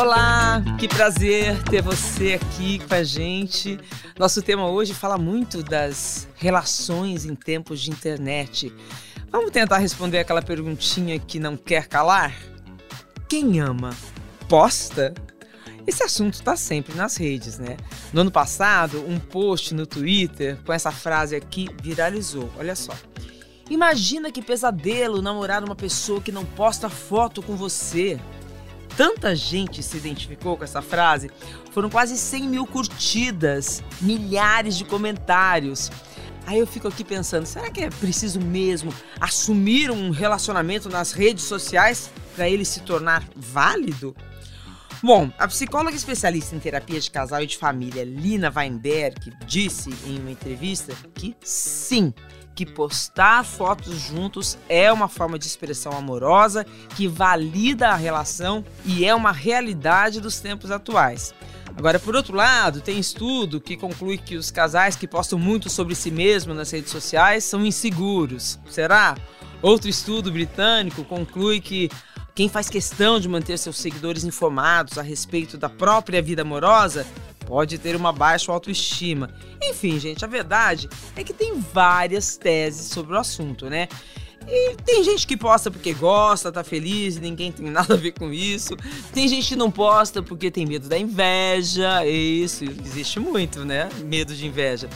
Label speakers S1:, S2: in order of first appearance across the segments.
S1: Olá, que prazer ter você aqui com a gente. Nosso tema hoje fala muito das relações em tempos de internet. Vamos tentar responder aquela perguntinha que não quer calar? Quem ama, posta? Esse assunto está sempre nas redes, né? No ano passado, um post no Twitter com essa frase aqui viralizou. Olha só. Imagina que pesadelo namorar uma pessoa que não posta foto com você. Tanta gente se identificou com essa frase, foram quase 100 mil curtidas, milhares de comentários. Aí eu fico aqui pensando, será que é preciso mesmo assumir um relacionamento nas redes sociais para ele se tornar válido? Bom, a psicóloga especialista em terapia de casal e de família, Lina Weinberg, disse em uma entrevista que sim, que postar fotos juntos é uma forma de expressão amorosa que valida a relação e é uma realidade dos tempos atuais. Agora, por outro lado, tem estudo que conclui que os casais que postam muito sobre si mesmos nas redes sociais são inseguros. Será? Outro estudo britânico conclui que quem faz questão de manter seus seguidores informados a respeito da própria vida amorosa pode ter uma baixa autoestima. Enfim, gente, a verdade é que tem várias teses sobre o assunto, né? E tem gente que posta porque gosta, tá feliz ninguém tem nada a ver com isso. Tem gente que não posta porque tem medo da inveja. Isso existe muito, né? Medo de inveja.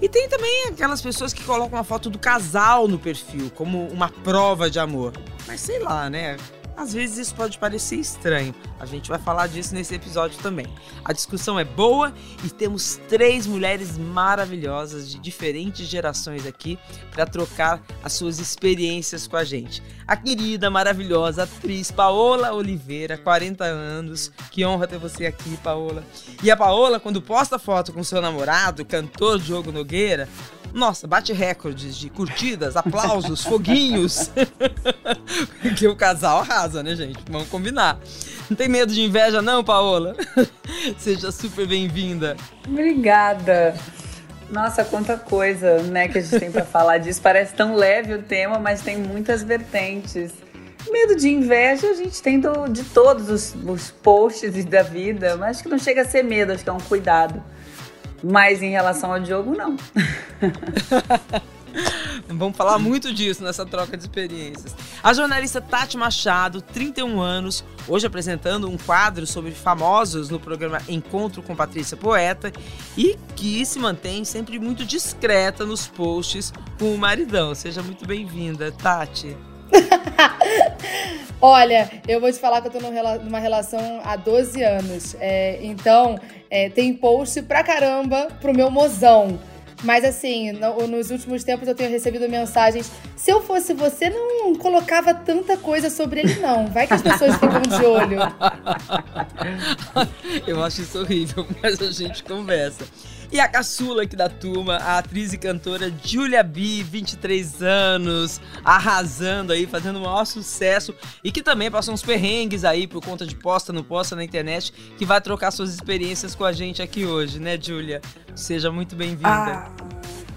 S1: E tem também aquelas pessoas que colocam uma foto do casal no perfil como uma prova de amor. Mas sei lá, né? Às vezes isso pode parecer estranho. A gente vai falar disso nesse episódio também. A discussão é boa e temos três mulheres maravilhosas de diferentes gerações aqui para trocar as suas experiências com a gente. A querida, maravilhosa atriz Paola Oliveira, 40 anos. Que honra ter você aqui, Paola. E a Paola, quando posta foto com seu namorado, cantor Diogo Nogueira, nossa, bate recordes de curtidas, aplausos, foguinhos. Porque o casal arrasa, né, gente? Vamos combinar. Não tem medo de inveja, não, Paola? Seja super bem-vinda.
S2: Obrigada. Nossa, quanta coisa, né, que a gente tem para falar disso. Parece tão leve o tema, mas tem muitas vertentes. Medo de inveja a gente tem do, de todos os, os posts da vida, mas acho que não chega a ser medo, acho que é um cuidado. Mas em relação ao Diogo, não.
S1: Vamos falar muito disso nessa troca de experiências. A jornalista Tati Machado, 31 anos, hoje apresentando um quadro sobre famosos no programa Encontro com Patrícia Poeta e que se mantém sempre muito discreta nos posts com o maridão. Seja muito bem-vinda, Tati.
S3: Olha, eu vou te falar que eu tô numa relação há 12 anos. É, então, é, tem post pra caramba pro meu mozão. Mas assim, no, nos últimos tempos eu tenho recebido mensagens. Se eu fosse você, não colocava tanta coisa sobre ele, não. Vai que as pessoas ficam de olho.
S1: eu acho isso horrível, mas a gente conversa. E a caçula aqui da turma, a atriz e cantora Julia B, 23 anos, arrasando aí, fazendo o maior sucesso e que também passou uns perrengues aí por conta de posta no posta na internet, que vai trocar suas experiências com a gente aqui hoje, né, Julia? Seja muito bem-vinda. Ah,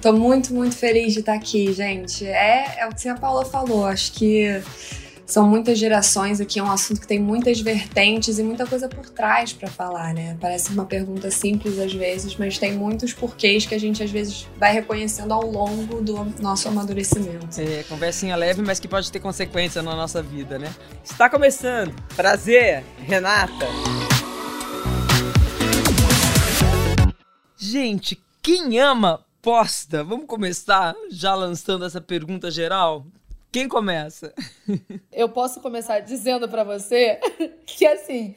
S4: tô muito, muito feliz de estar aqui, gente. É, é o que a Paula falou, acho que são muitas gerações aqui, é um assunto que tem muitas vertentes e muita coisa por trás para falar, né? Parece uma pergunta simples às vezes, mas tem muitos porquês que a gente às vezes vai reconhecendo ao longo do nosso amadurecimento.
S1: É, conversinha leve, mas que pode ter consequência na nossa vida, né? Está começando. Prazer, Renata. Gente, quem ama posta? Vamos começar já lançando essa pergunta geral? Quem começa?
S3: Eu posso começar dizendo para você que assim,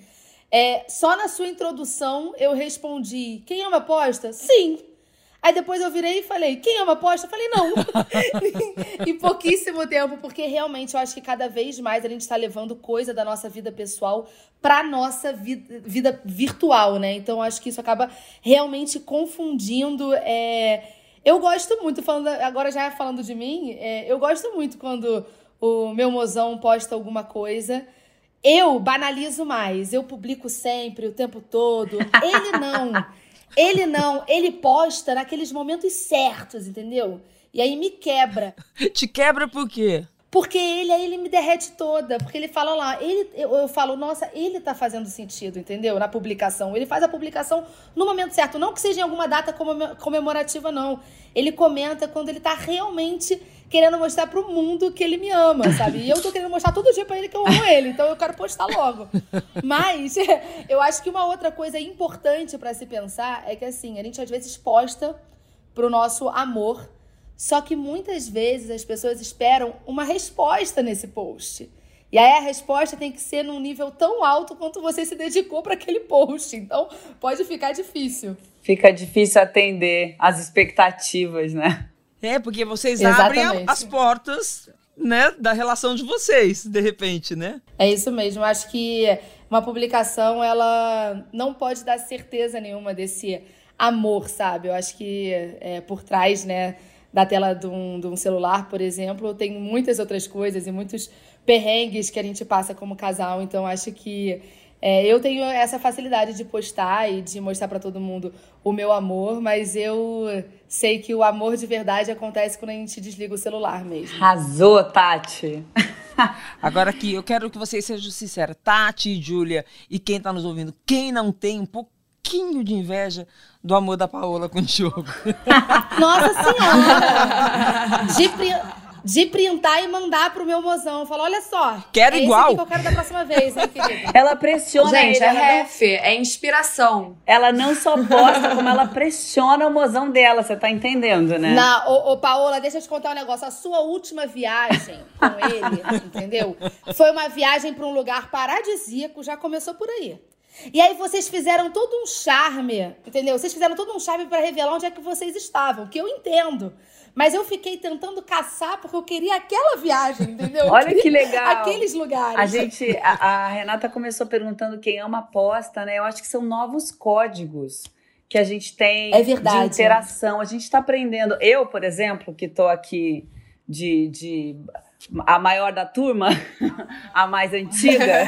S3: é, só na sua introdução eu respondi: quem ama aposta? Sim. Aí depois eu virei e falei: quem ama aposta? Eu falei: não. em pouquíssimo tempo, porque realmente eu acho que cada vez mais a gente está levando coisa da nossa vida pessoal para nossa vida, vida virtual, né? Então acho que isso acaba realmente confundindo. É, eu gosto muito, falando agora já falando de mim, é, eu gosto muito quando o meu mozão posta alguma coisa. Eu banalizo mais, eu publico sempre, o tempo todo. Ele não. Ele não, ele posta naqueles momentos certos, entendeu? E aí me quebra.
S1: Te quebra por quê?
S3: Porque ele aí ele me derrete toda, porque ele fala lá, ele eu, eu falo, nossa, ele tá fazendo sentido, entendeu? Na publicação. Ele faz a publicação no momento certo, não que seja em alguma data comemorativa não. Ele comenta quando ele tá realmente querendo mostrar pro mundo que ele me ama, sabe? E eu tô querendo mostrar todo dia para ele que eu amo ele, então eu quero postar logo. Mas eu acho que uma outra coisa importante para se pensar é que assim, a gente às vezes posta pro nosso amor só que muitas vezes as pessoas esperam uma resposta nesse post. E aí a resposta tem que ser num nível tão alto quanto você se dedicou para aquele post. Então pode ficar difícil.
S2: Fica difícil atender as expectativas, né?
S1: É, porque vocês Exatamente. abrem as portas, né, da relação de vocês, de repente, né?
S3: É isso mesmo. Acho que uma publicação ela não pode dar certeza nenhuma desse amor, sabe? Eu acho que é, por trás, né, da tela de um, de um celular, por exemplo, tem muitas outras coisas e muitos perrengues que a gente passa como casal. Então, acho que é, eu tenho essa facilidade de postar e de mostrar para todo mundo o meu amor, mas eu sei que o amor de verdade acontece quando a gente desliga o celular mesmo.
S2: Arrasou, Tati!
S1: Agora aqui, eu quero que vocês sejam sinceros. Tati e Júlia, e quem está nos ouvindo, quem não tem um pouquinho de inveja do amor da Paola com o Diogo.
S3: Nossa Senhora! De, de printar e mandar pro meu mozão. Eu falo, olha só.
S1: Quero
S3: é
S1: igual.
S3: que eu quero da próxima vez, hein, querido?
S2: Ela pressiona
S4: Gente,
S2: ele.
S4: é ref, não... é inspiração.
S2: Ela não só posta, como ela pressiona o mozão dela, você tá entendendo, né?
S3: Não, ô, ô, Paola, deixa eu te contar um negócio. A sua última viagem com ele, entendeu? Foi uma viagem para um lugar paradisíaco, já começou por aí. E aí vocês fizeram todo um charme, entendeu? Vocês fizeram todo um charme para revelar onde é que vocês estavam, que eu entendo. Mas eu fiquei tentando caçar porque eu queria aquela viagem, entendeu?
S2: Olha que legal.
S3: Aqueles lugares.
S2: A gente, a, a, Renata começou perguntando quem ama aposta, né? Eu acho que são novos códigos que a gente tem
S3: é
S2: de interação. A gente está aprendendo. Eu, por exemplo, que estou aqui de, de a maior da turma, a mais antiga.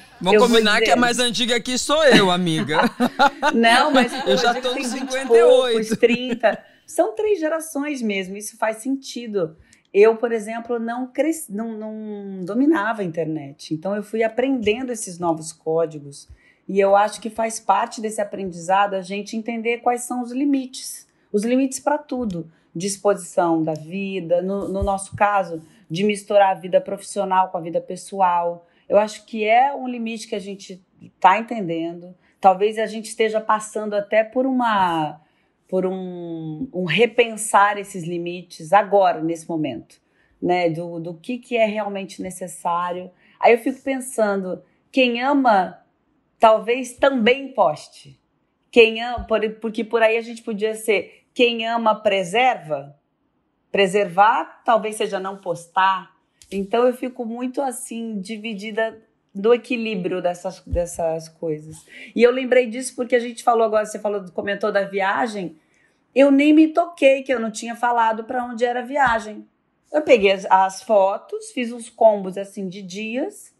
S1: Vamos combinar que a mais antiga aqui sou eu, amiga.
S2: Não, mas
S1: eu já tô nos 58.
S2: Poucos, 30. São três gerações mesmo, isso faz sentido. Eu, por exemplo, não, cresci, não, não dominava a internet. Então eu fui aprendendo esses novos códigos. E eu acho que faz parte desse aprendizado a gente entender quais são os limites. Os limites para tudo. Disposição da vida, no, no nosso caso, de misturar a vida profissional com a vida pessoal eu acho que é um limite que a gente está entendendo. Talvez a gente esteja passando até por uma por um, um, repensar esses limites agora, nesse momento, né? Do, do que, que é realmente necessário. Aí eu fico pensando, quem ama talvez também poste. Quem ama, porque por aí a gente podia ser quem ama preserva. Preservar talvez seja não postar, então eu fico muito assim, dividida do equilíbrio dessas, dessas coisas. E eu lembrei disso porque a gente falou agora, você falou, comentou da viagem. Eu nem me toquei que eu não tinha falado para onde era a viagem. Eu peguei as, as, fotos, fiz uns combos assim de dias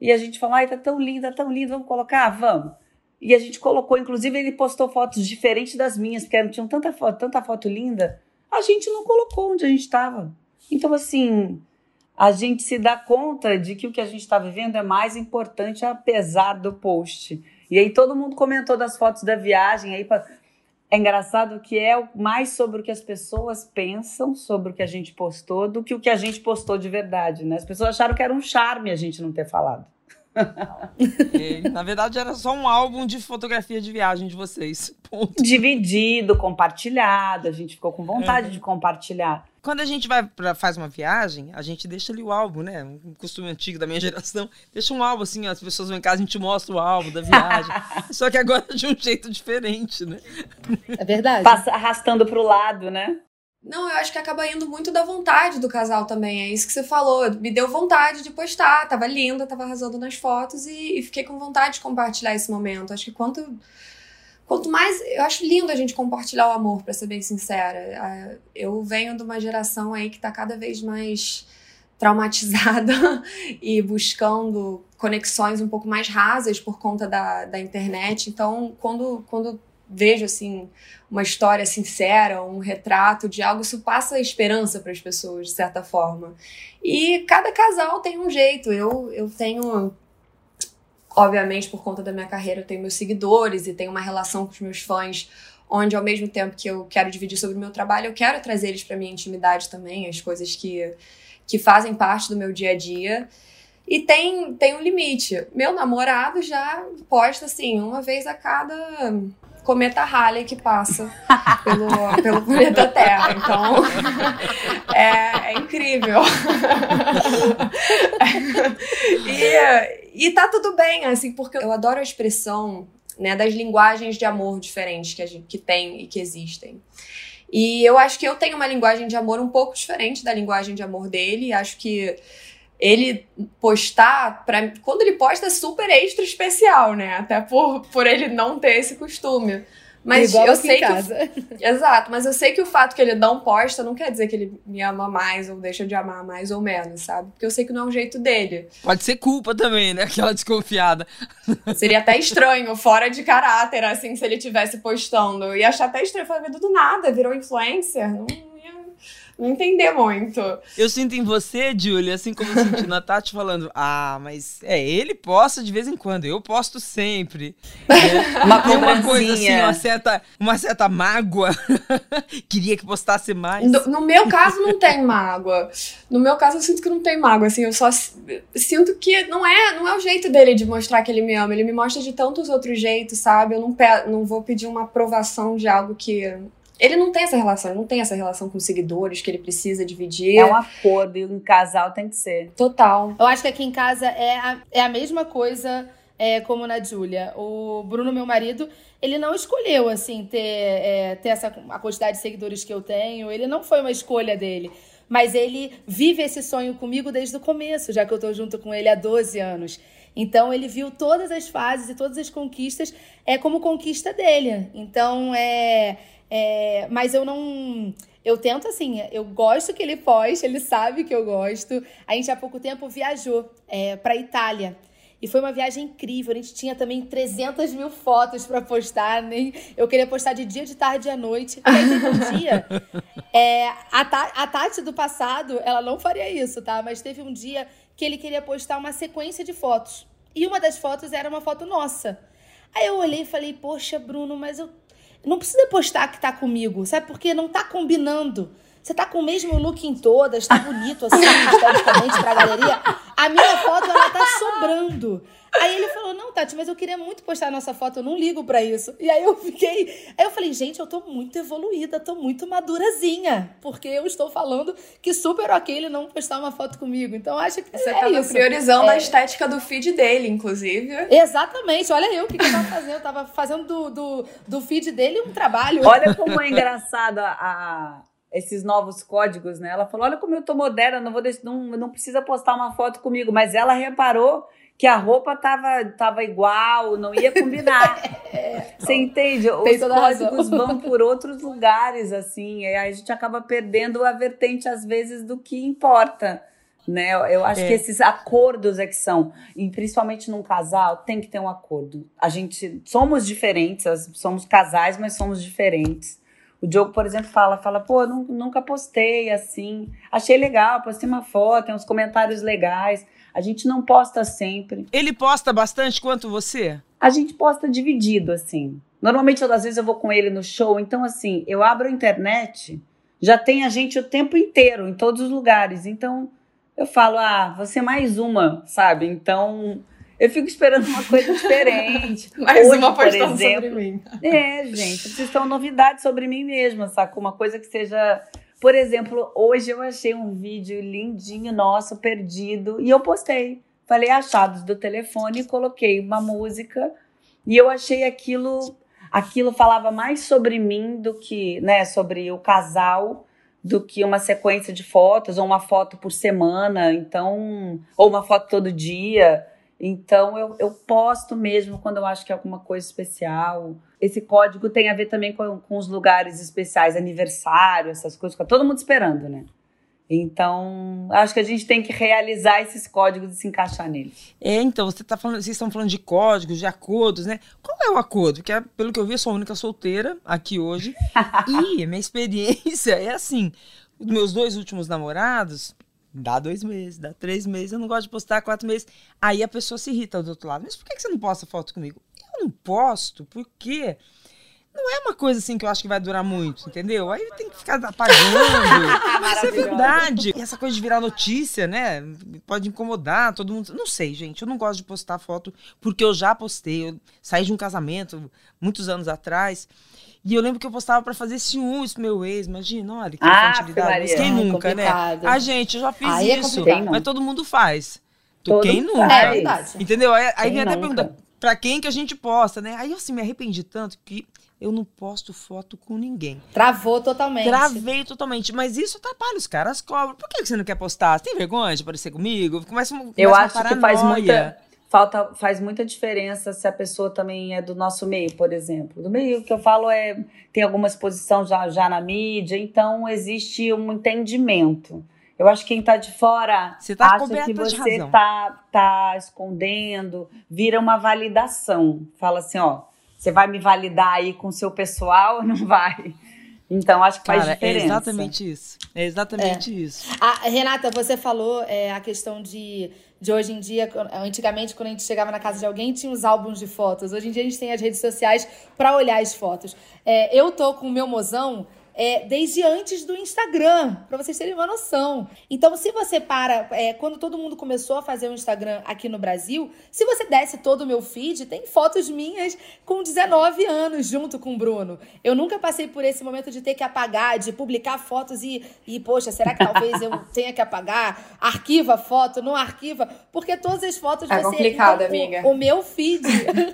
S2: e a gente falou: ai, tá tão linda, tão linda, vamos colocar? Vamos. E a gente colocou, inclusive ele postou fotos diferentes das minhas, porque tinham tanta foto, tanta foto linda. A gente não colocou onde a gente estava. Então, assim, a gente se dá conta de que o que a gente está vivendo é mais importante apesar do post. E aí todo mundo comentou das fotos da viagem. Aí é engraçado que é mais sobre o que as pessoas pensam sobre o que a gente postou do que o que a gente postou de verdade, né? As pessoas acharam que era um charme a gente não ter falado.
S1: E, na verdade, era só um álbum de fotografia de viagem de vocês. Ponto.
S2: Dividido, compartilhado. A gente ficou com vontade de compartilhar.
S1: Quando a gente vai pra, faz uma viagem, a gente deixa ali o álbum, né? Um costume antigo da minha geração. Deixa um álbum assim, as pessoas vão em casa, a gente mostra o álbum da viagem. Só que agora de um jeito diferente, né?
S3: É verdade.
S2: Passa arrastando pro lado, né?
S4: Não, eu acho que acaba indo muito da vontade do casal também. É isso que você falou. Me deu vontade de postar. Tava linda, tava arrasando nas fotos e, e fiquei com vontade de compartilhar esse momento. Acho que quanto, quanto mais. Eu acho lindo a gente compartilhar o amor, para ser bem sincera. Eu venho de uma geração aí que tá cada vez mais traumatizada e buscando conexões um pouco mais rasas por conta da, da internet. Então, quando, quando vejo assim uma história sincera, um retrato de algo, isso passa esperança para as pessoas, de certa forma. E cada casal tem um jeito. Eu, eu tenho, obviamente, por conta da minha carreira, eu tenho meus seguidores e tenho uma relação com os meus fãs, onde ao mesmo tempo que eu quero dividir sobre o meu trabalho, eu quero trazer eles para minha intimidade também, as coisas que, que fazem parte do meu dia a dia. E tem, tem um limite. Meu namorado já posta assim, uma vez a cada cometa Halley que passa pelo, pelo planeta Terra. Então, é, é incrível. e, e tá tudo bem, assim, porque eu adoro a expressão né, das linguagens de amor diferentes que, a gente, que tem e que existem. E eu acho que eu tenho uma linguagem de amor um pouco diferente da linguagem de amor dele. Acho que ele postar, pra, quando ele posta é super extra especial, né? Até por, por ele não ter esse costume. Mas
S3: Igual
S4: eu sei
S3: que.
S4: Exato, mas eu sei que o fato que ele não posta não quer dizer que ele me ama mais ou deixa de amar mais ou menos, sabe? Porque eu sei que não é o jeito dele.
S1: Pode ser culpa também, né? Aquela desconfiada.
S4: Seria até estranho, fora de caráter, assim, se ele tivesse postando. Eu ia achar até estranho. Falei, do nada, virou influencer. Não não entender muito.
S1: Eu sinto em você, Julia, assim como eu senti na Tati falando, ah, mas é, ele posta de vez em quando, eu posto sempre.
S2: É, uma Tem uma coisa
S1: assim, uma certa, uma certa mágoa. Queria que postasse mais.
S4: No, no, meu caso, não tem mágoa. No meu caso, eu sinto que não tem mágoa, assim, eu só sinto que não é, não é o jeito dele de mostrar que ele me ama. Ele me mostra de tantos outros jeitos, sabe? Eu não, pe não vou pedir uma aprovação de algo que ele não tem essa relação, ele não tem essa relação com seguidores que ele precisa dividir.
S2: É um acordo e um casal tem que ser.
S4: Total.
S3: Eu acho que aqui em casa é a, é a mesma coisa é, como na Júlia. O Bruno, meu marido, ele não escolheu, assim, ter, é, ter essa, a quantidade de seguidores que eu tenho. Ele não foi uma escolha dele. Mas ele vive esse sonho comigo desde o começo, já que eu tô junto com ele há 12 anos. Então ele viu todas as fases e todas as conquistas é como conquista dele. Então é é, mas eu não. Eu tento assim, eu gosto que ele poste, ele sabe que eu gosto. A gente há pouco tempo viajou é, para Itália. E foi uma viagem incrível. A gente tinha também 300 mil fotos para postar. Nem... Eu queria postar de dia, de tarde e à noite. Aí teve um dia. É, a, a Tati do passado, ela não faria isso, tá? Mas teve um dia que ele queria postar uma sequência de fotos. E uma das fotos era uma foto nossa. Aí eu olhei e falei, poxa, Bruno, mas eu não precisa postar que tá comigo, sabe? Porque não tá combinando. Você tá com o mesmo look em todas, tá bonito assim, esteticamente pra galeria. A minha foto, ela tá sobrando. Aí ele falou: Não, Tati, mas eu queria muito postar a nossa foto, eu não ligo para isso. E aí eu fiquei. Aí eu falei: Gente, eu tô muito evoluída, tô muito madurazinha. Porque eu estou falando que super ok ele não postar uma foto comigo. Então acho que.
S4: Você
S3: é
S4: tava
S3: isso.
S4: priorizando é... a estética do feed dele, inclusive.
S3: Exatamente. Olha eu o que, que eu tava fazendo. Eu tava fazendo do, do, do feed dele um trabalho.
S2: Olha como é engraçado a, a esses novos códigos, né? Ela falou: olha como eu tô moderna, não vou não, não precisa postar uma foto comigo, mas ela reparou que a roupa tava, tava igual, não ia combinar. Você entende? Os códigos vão por outros lugares, assim, e aí a gente acaba perdendo a vertente, às vezes, do que importa. Né? Eu acho é. que esses acordos é que são, e principalmente num casal, tem que ter um acordo. A gente somos diferentes, somos casais, mas somos diferentes. O Diogo, por exemplo, fala, fala, pô, nunca postei assim, achei legal, postei uma foto, tem uns comentários legais. A gente não posta sempre.
S1: Ele posta bastante quanto você?
S2: A gente posta dividido, assim. Normalmente, às vezes, eu vou com ele no show, então, assim, eu abro a internet, já tem a gente o tempo inteiro, em todos os lugares. Então, eu falo, ah, você é mais uma, sabe? Então, eu fico esperando uma coisa diferente.
S4: mais Hoje, uma por exemplo, sobre mim.
S2: É, gente, vocês estão novidade sobre mim mesma, saca? Uma coisa que seja por exemplo, hoje eu achei um vídeo lindinho nosso, perdido, e eu postei. Falei achados do telefone, coloquei uma música, e eu achei aquilo. Aquilo falava mais sobre mim do que, né, sobre o casal, do que uma sequência de fotos, ou uma foto por semana, então, ou uma foto todo dia. Então eu, eu posto mesmo quando eu acho que é alguma coisa especial. Esse código tem a ver também com, com os lugares especiais, aniversário, essas coisas, fica todo mundo esperando, né? Então, acho que a gente tem que realizar esses códigos e se encaixar neles.
S1: É, então, você tá falando, vocês estão falando de códigos, de acordos, né? Qual é o acordo? Porque, pelo que eu vi, eu sou a única solteira aqui hoje. e minha experiência é assim: os meus dois últimos namorados, dá dois meses, dá três meses, eu não gosto de postar quatro meses. Aí a pessoa se irrita do outro lado. Mas por que você não posta foto comigo? Eu não posto, porque não é uma coisa assim que eu acho que vai durar muito, entendeu? Aí tem que ficar apagando. Isso é verdade. E essa coisa de virar notícia, né? Pode incomodar todo mundo. Não sei, gente. Eu não gosto de postar foto porque eu já postei. Eu saí de um casamento muitos anos atrás. E eu lembro que eu postava para fazer ciúmes pro meu ex. Imagina, olha que
S2: Ah,
S1: infantilidade. Mas quem
S3: É
S1: nunca, né?
S3: complicado.
S1: Ah, gente, eu já fiz
S3: Aí é
S1: isso.
S3: complicado.
S1: mas todo mundo faz.
S2: Todo
S1: quem nunca?
S3: É verdade.
S1: Entendeu? Aí, aí vem até pergunta, pra quem que a gente posta, né? Aí eu assim, me arrependi tanto que eu não posto foto com ninguém.
S3: Travou totalmente.
S1: Travei totalmente. Mas isso atrapalha os caras, cobram. Por que você não quer postar? Você tem vergonha de aparecer comigo? Começa, começa
S2: Eu acho que faz muita, falta, faz muita diferença se a pessoa também é do nosso meio, por exemplo. Do meio que eu falo é tem alguma exposição já, já na mídia, então existe um entendimento. Eu acho que quem está de fora
S1: Você tá
S2: acha que você
S1: razão.
S2: tá, escondendo, vira uma validação. Fala assim, ó, você vai me validar aí com o seu pessoal ou não vai? Então, acho que faz
S1: Cara, é
S2: diferença.
S1: exatamente isso. É exatamente isso.
S3: Ah, Renata, você falou é, a questão de, de hoje em dia, antigamente, quando a gente chegava na casa de alguém, tinha os álbuns de fotos. Hoje em dia a gente tem as redes sociais para olhar as fotos. É, eu tô com o meu mozão é, desde antes do Instagram, para vocês terem uma noção. Então, se você para, é, quando todo mundo começou a fazer o Instagram aqui no Brasil, se você desce todo o meu feed, tem fotos minhas com 19 anos junto com o Bruno. Eu nunca passei por esse momento de ter que apagar, de publicar fotos e, e poxa, será que talvez eu tenha que apagar? Arquiva foto, não arquiva? Porque todas as fotos
S4: É
S3: você...
S4: complicado,
S3: o-
S4: amiga.
S3: O, meu feed,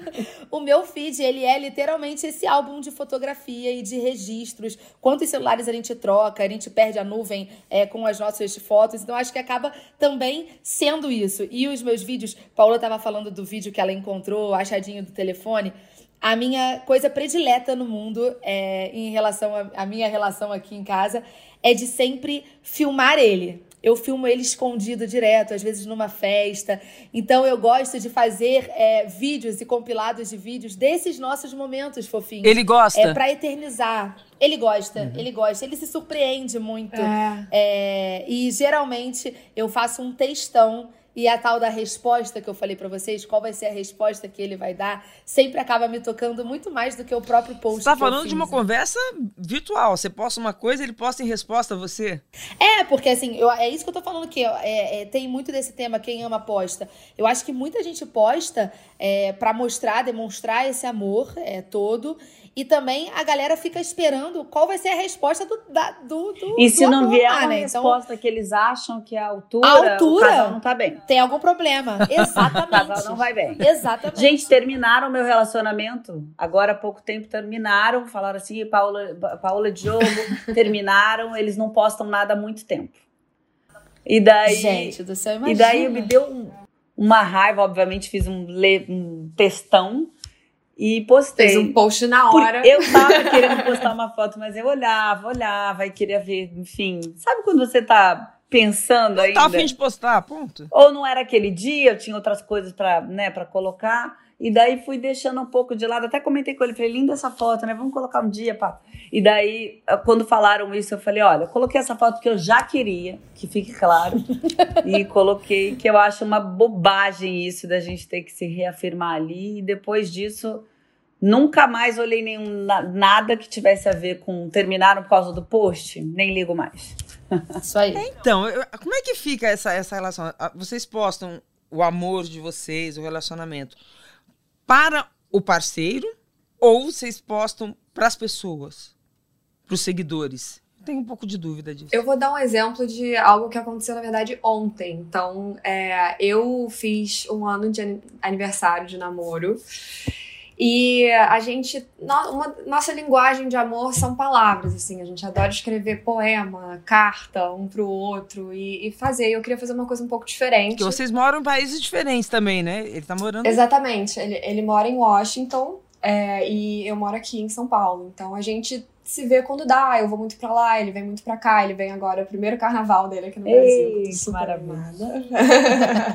S3: o meu feed, ele é literalmente esse álbum de fotografia e de registros. Quantos celulares a gente troca, a gente perde a nuvem é, com as nossas fotos. Então, acho que acaba também sendo isso. E os meus vídeos, Paula estava falando do vídeo que ela encontrou, achadinho do telefone. A minha coisa predileta no mundo, é, em relação à minha relação aqui em casa, é de sempre filmar ele. Eu filmo ele escondido direto, às vezes numa festa. Então eu gosto de fazer é, vídeos e compilados de vídeos desses nossos momentos fofinhos.
S1: Ele gosta?
S3: É pra eternizar. Ele gosta, ele gosta, ele se surpreende muito.
S4: É.
S3: É, e geralmente eu faço um textão e a tal da resposta que eu falei pra vocês, qual vai ser a resposta que ele vai dar, sempre acaba me tocando muito mais do que o próprio post.
S1: Você tá
S3: que eu
S1: falando de uma conversa virtual. Você posta uma coisa, ele posta em resposta a você.
S3: É, porque assim, eu- é isso que eu tô falando que é, é, tem muito desse tema, quem ama posta. Eu acho que muita gente posta é, para mostrar, demonstrar esse amor é, todo. E também a galera fica esperando qual vai ser a resposta do. Da, do, do
S2: E se
S3: do
S2: não
S3: amor
S2: vier uma
S3: né? Então,
S2: resposta que eles acham que é a altura,
S3: A altura?
S2: o casal não tá bem.
S3: Tem algum problema.
S2: O casal
S3: Exatamente.
S2: não vai bem.
S3: Exatamente.
S2: Gente, terminaram meu relacionamento. Agora há pouco tempo terminaram. Falaram assim, Paula, Paula e Diogo terminaram. Eles não postam nada há muito tempo. E daí,
S3: Gente do céu, imagina.
S2: e daí me deu um- uma raiva. Obviamente fiz um, le- um textão e postei.
S4: Fez um post na
S2: Por-
S4: hora.
S2: eu tava querendo postar uma foto, mas eu olhava, olhava e queria ver, enfim. Sabe quando você tá pensando ainda?
S1: Tá a fim de postar, ponto.
S2: Ou não era aquele dia, eu tinha outras coisas pra, né, pra colocar. E daí fui deixando um pouco de lado. Até comentei com ele, falei, linda essa foto, né? Vamos colocar um dia, pá. E daí, quando falaram isso, eu falei, olha, eu coloquei essa foto que eu já queria, que fique claro. e coloquei que eu acho uma bobagem isso da gente ter que se reafirmar ali. E depois disso, nunca mais olhei nenhum, na- nada que tivesse a ver com terminaram por causa do post. Nem ligo mais.
S3: Isso aí.
S1: Então, eu- como é que fica essa, essa relação? Ah, Vocês postam o amor de vocês, o relacionamento, para o parceiro ou vocês postam para as pessoas, para os seguidores? Tenho um pouco de dúvida disso.
S4: Eu vou dar um exemplo de algo que aconteceu, na verdade, ontem. Então, é, eu fiz um ano de ani- aniversário de namoro. E a gente. uma- nossa linguagem de amor são palavras, assim. A gente adora escrever poema, carta um pro outro e, e fazer. E eu queria fazer uma coisa um pouco diferente.
S1: Porque vocês moram em países diferentes também, né? Ele tá morando.
S4: Exatamente. Ele, ele mora em Washington é, e eu moro aqui em São Paulo. Então a gente se vê quando dá. Eu vou muito pra lá, ele vem muito pra cá. Ele vem agora, o primeiro carnaval dele aqui no Ei, Brasil. Super animada.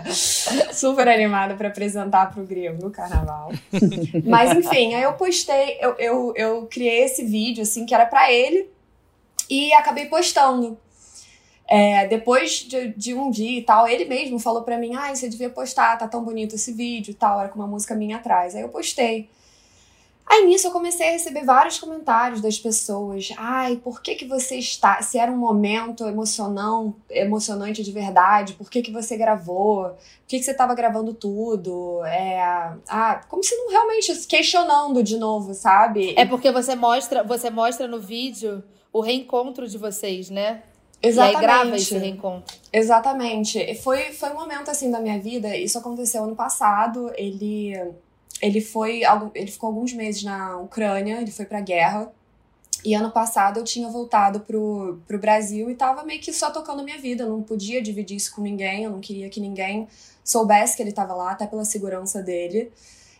S4: super animada pra apresentar pro gringo o carnaval. Mas enfim, aí eu postei, eu, eu, eu criei esse vídeo, assim, que era pra ele. E acabei postando. É, depois de, de, um dia e tal, ele mesmo falou pra mim: ai, ah, você devia postar, tá tão bonito esse vídeo e tal. Era com uma música minha atrás. Aí eu postei. Aí nisso eu comecei a receber vários comentários das pessoas. Ai, por que que você está... Se era um momento emocionão, emocionante de verdade, por que que você gravou? Por que que você estava gravando tudo? É... Ah, como se não realmente... Questionando de novo, sabe?
S3: É porque você mostra, você mostra no vídeo o reencontro de vocês, né?
S4: Exatamente.
S3: E aí grava esse reencontro.
S4: Exatamente. Foi, foi um momento, assim, da minha vida. Isso aconteceu ano passado. Ele ele foi ele ficou alguns meses na Ucrânia, ele foi para guerra. E ano passado eu tinha voltado pro, pro Brasil e tava meio que só tocando a minha vida, eu não podia dividir isso com ninguém, eu não queria que ninguém soubesse que ele tava lá, até pela segurança dele.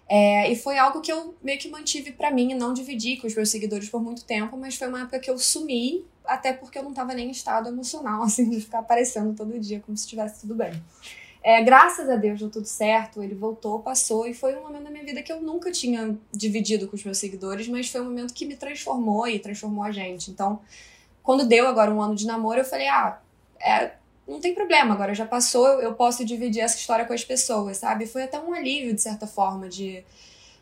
S4: É, e foi algo que eu meio que mantive para mim não dividi com os meus seguidores por muito tempo, mas foi uma época que eu sumi, até porque eu não tava nem em estado emocional, assim, de ficar aparecendo todo dia como se estivesse tudo bem. É, graças a Deus deu tudo certo, ele voltou, passou, e foi um momento da minha vida que eu nunca tinha dividido com os meus seguidores, mas foi um momento que me transformou e transformou a gente. Então, quando deu agora um ano de namoro, eu falei, ah, é, não tem problema, agora já passou, eu posso dividir essa história com as pessoas, sabe? Foi até um alívio, de certa forma, de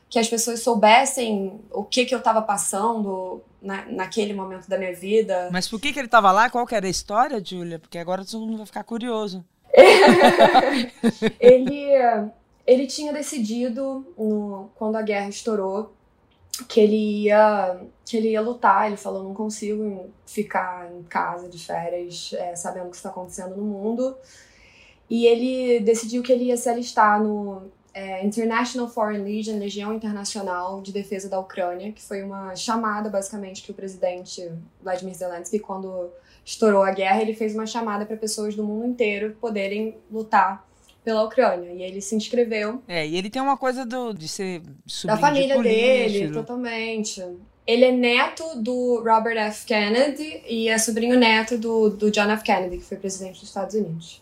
S4: que as pessoas soubessem o que que eu tava passando na, naquele momento da minha vida.
S1: Mas por que que ele tava lá? Qual que era a história, Júlia? Porque agora todo mundo vai ficar curioso.
S4: ele, ele tinha decidido, no, quando a guerra estourou, que ele ia que ele ia lutar. Ele falou: não consigo ficar em casa de férias é, sabendo o que está acontecendo no mundo. E ele decidiu que ele ia se alistar no é, International Foreign Legion, Legião Internacional de Defesa da Ucrânia, que foi uma chamada basicamente que o presidente Vladimir Zelensky, quando estourou a guerra, ele fez uma chamada para pessoas do mundo inteiro poderem lutar pela Ucrânia. E ele se inscreveu.
S1: É, e ele tem uma coisa do, de ser
S4: Da família de dele, totalmente. Ele é neto do Robert F. Kennedy e é sobrinho neto do, do John F. Kennedy, que foi presidente dos Estados Unidos.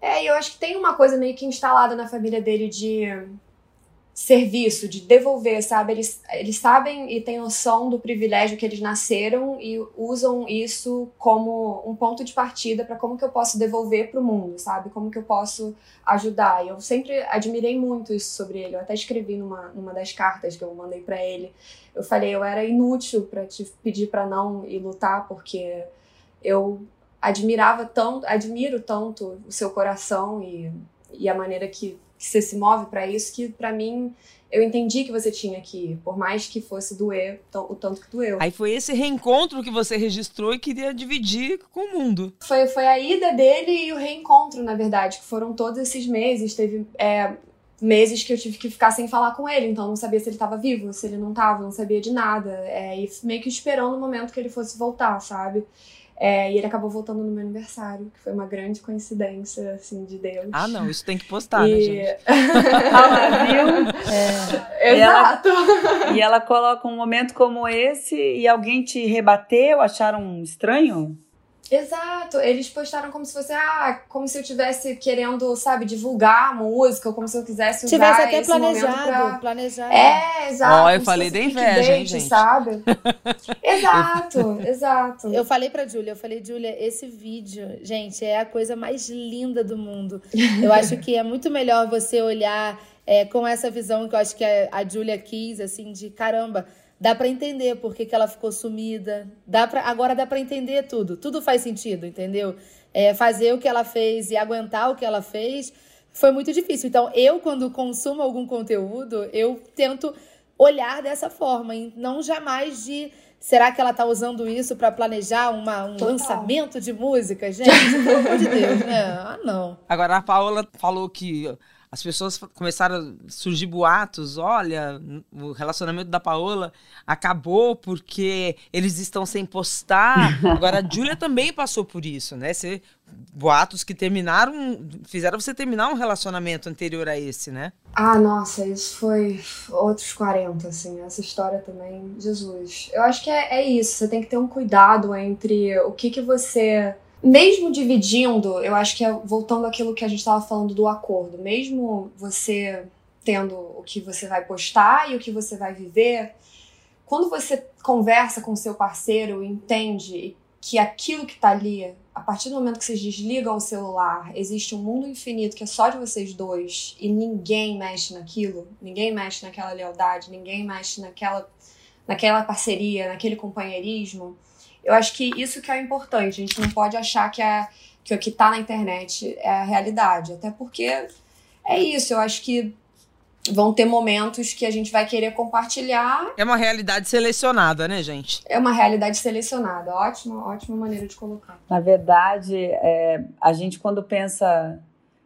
S4: É, e eu acho que tem uma coisa meio que instalada na família dele de serviço, de devolver, sabe? Eles, eles sabem e têm noção do privilégio que eles nasceram e usam isso como um ponto de partida para como que eu posso devolver para o mundo, sabe? Como que eu posso ajudar. E eu sempre admirei muito isso sobre ele. Eu até escrevi numa, numa das cartas que eu mandei para ele. Eu falei, eu era inútil para te pedir para não ir lutar, porque eu admirava tanto, admiro tanto o seu coração e, e a maneira que que você se move para isso, que para mim eu entendi que você tinha que ir, por mais que fosse doer o tanto que doeu.
S1: Aí foi esse reencontro que você registrou e queria dividir com o mundo.
S4: Foi, foi a ida dele e o reencontro, na verdade, que foram todos esses meses. Teve é, meses que eu tive que ficar sem falar com ele, então não sabia se ele estava vivo, se ele não estava, não sabia de nada. É, e meio que esperando o momento que ele fosse voltar, sabe? É, e ele acabou voltando no meu aniversário, que foi uma grande coincidência, assim, de Deus.
S1: Ah, não, isso tem que postar,
S2: e...
S1: né, gente?
S2: ah, viu?
S4: É. Exato.
S2: E ela, e ela coloca um momento como esse e alguém te rebateu, acharam estranho?
S4: Exato, eles postaram como se fosse, ah, como se eu tivesse querendo, sabe, divulgar a música, ou como se eu quisesse usar
S3: Tivesse até
S4: esse
S3: planejado,
S4: pra...
S3: planejado.
S4: É, exato.
S1: Ó, eu falei da inveja, hein, gente?
S4: sabe? exato, exato.
S3: Eu falei pra Júlia, eu falei, Júlia, esse vídeo, gente, é a coisa mais linda do mundo. Eu acho que é muito melhor você olhar é, com essa visão que eu acho que a, a Júlia quis, assim, de caramba Dá para entender por que, que ela ficou sumida. Dá pra, agora dá para entender tudo. Tudo faz sentido, entendeu? É, fazer o que ela fez e aguentar o que ela fez foi muito difícil. Então, eu, quando consumo algum conteúdo, eu tento olhar dessa forma, e não jamais de. Será que ela está usando isso para planejar uma, um Total. lançamento de música? Gente, pelo amor de Deus, né? Ah, não.
S1: Agora, a Paula falou que as pessoas começaram a surgir boatos. Olha, o relacionamento da Paola acabou porque eles estão sem postar. Agora, a Júlia também passou por isso, né? Você, boatos que terminaram, fizeram você terminar um relacionamento anterior a esse, né?
S4: Ah, nossa, isso foi outros 40, assim. Essa história também, Jesus. Eu acho que é, é isso. Você tem que ter um cuidado entre o que, que você mesmo dividindo, eu acho que é voltando àquilo que a gente estava falando do acordo, mesmo você tendo o que você vai postar e o que você vai viver, quando você conversa com seu parceiro e entende que aquilo que está ali, a partir do momento que vocês desligam o celular, existe um mundo infinito que é só de vocês dois e ninguém mexe naquilo, ninguém mexe naquela lealdade, ninguém mexe naquela, naquela parceria, naquele companheirismo eu acho que isso que é importante. A gente não pode achar que, a, que o que está na internet é a realidade. Até porque é isso. Eu acho que vão ter momentos que a gente vai querer compartilhar.
S1: É uma realidade selecionada, né, gente?
S4: É uma realidade selecionada. Ótima, ótima maneira de colocar.
S2: Na verdade, é, a gente quando pensa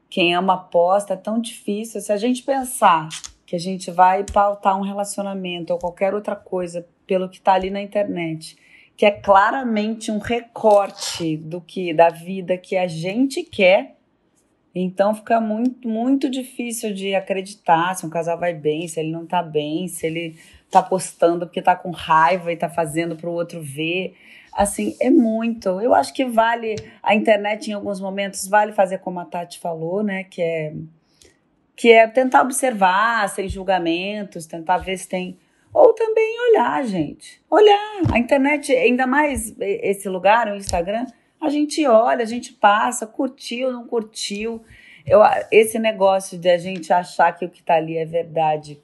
S2: quem ama aposta é tão difícil. Se a gente pensar que a gente vai pautar um relacionamento ou qualquer outra coisa pelo que está ali na internet que é claramente um recorte do que da vida que a gente quer. Então fica muito muito difícil de acreditar se um casal vai bem, se ele não tá bem, se ele tá postando porque tá com raiva e tá fazendo para o outro ver. Assim, é muito. Eu acho que vale a internet em alguns momentos vale fazer como a Tati falou, né, que é que é tentar observar sem julgamentos, tentar ver se tem ou também olhar, gente. Olhar. A internet, ainda mais esse lugar, o Instagram, a gente olha, a gente passa, curtiu, não curtiu. Eu, esse negócio de a gente achar que o que está ali é verdade,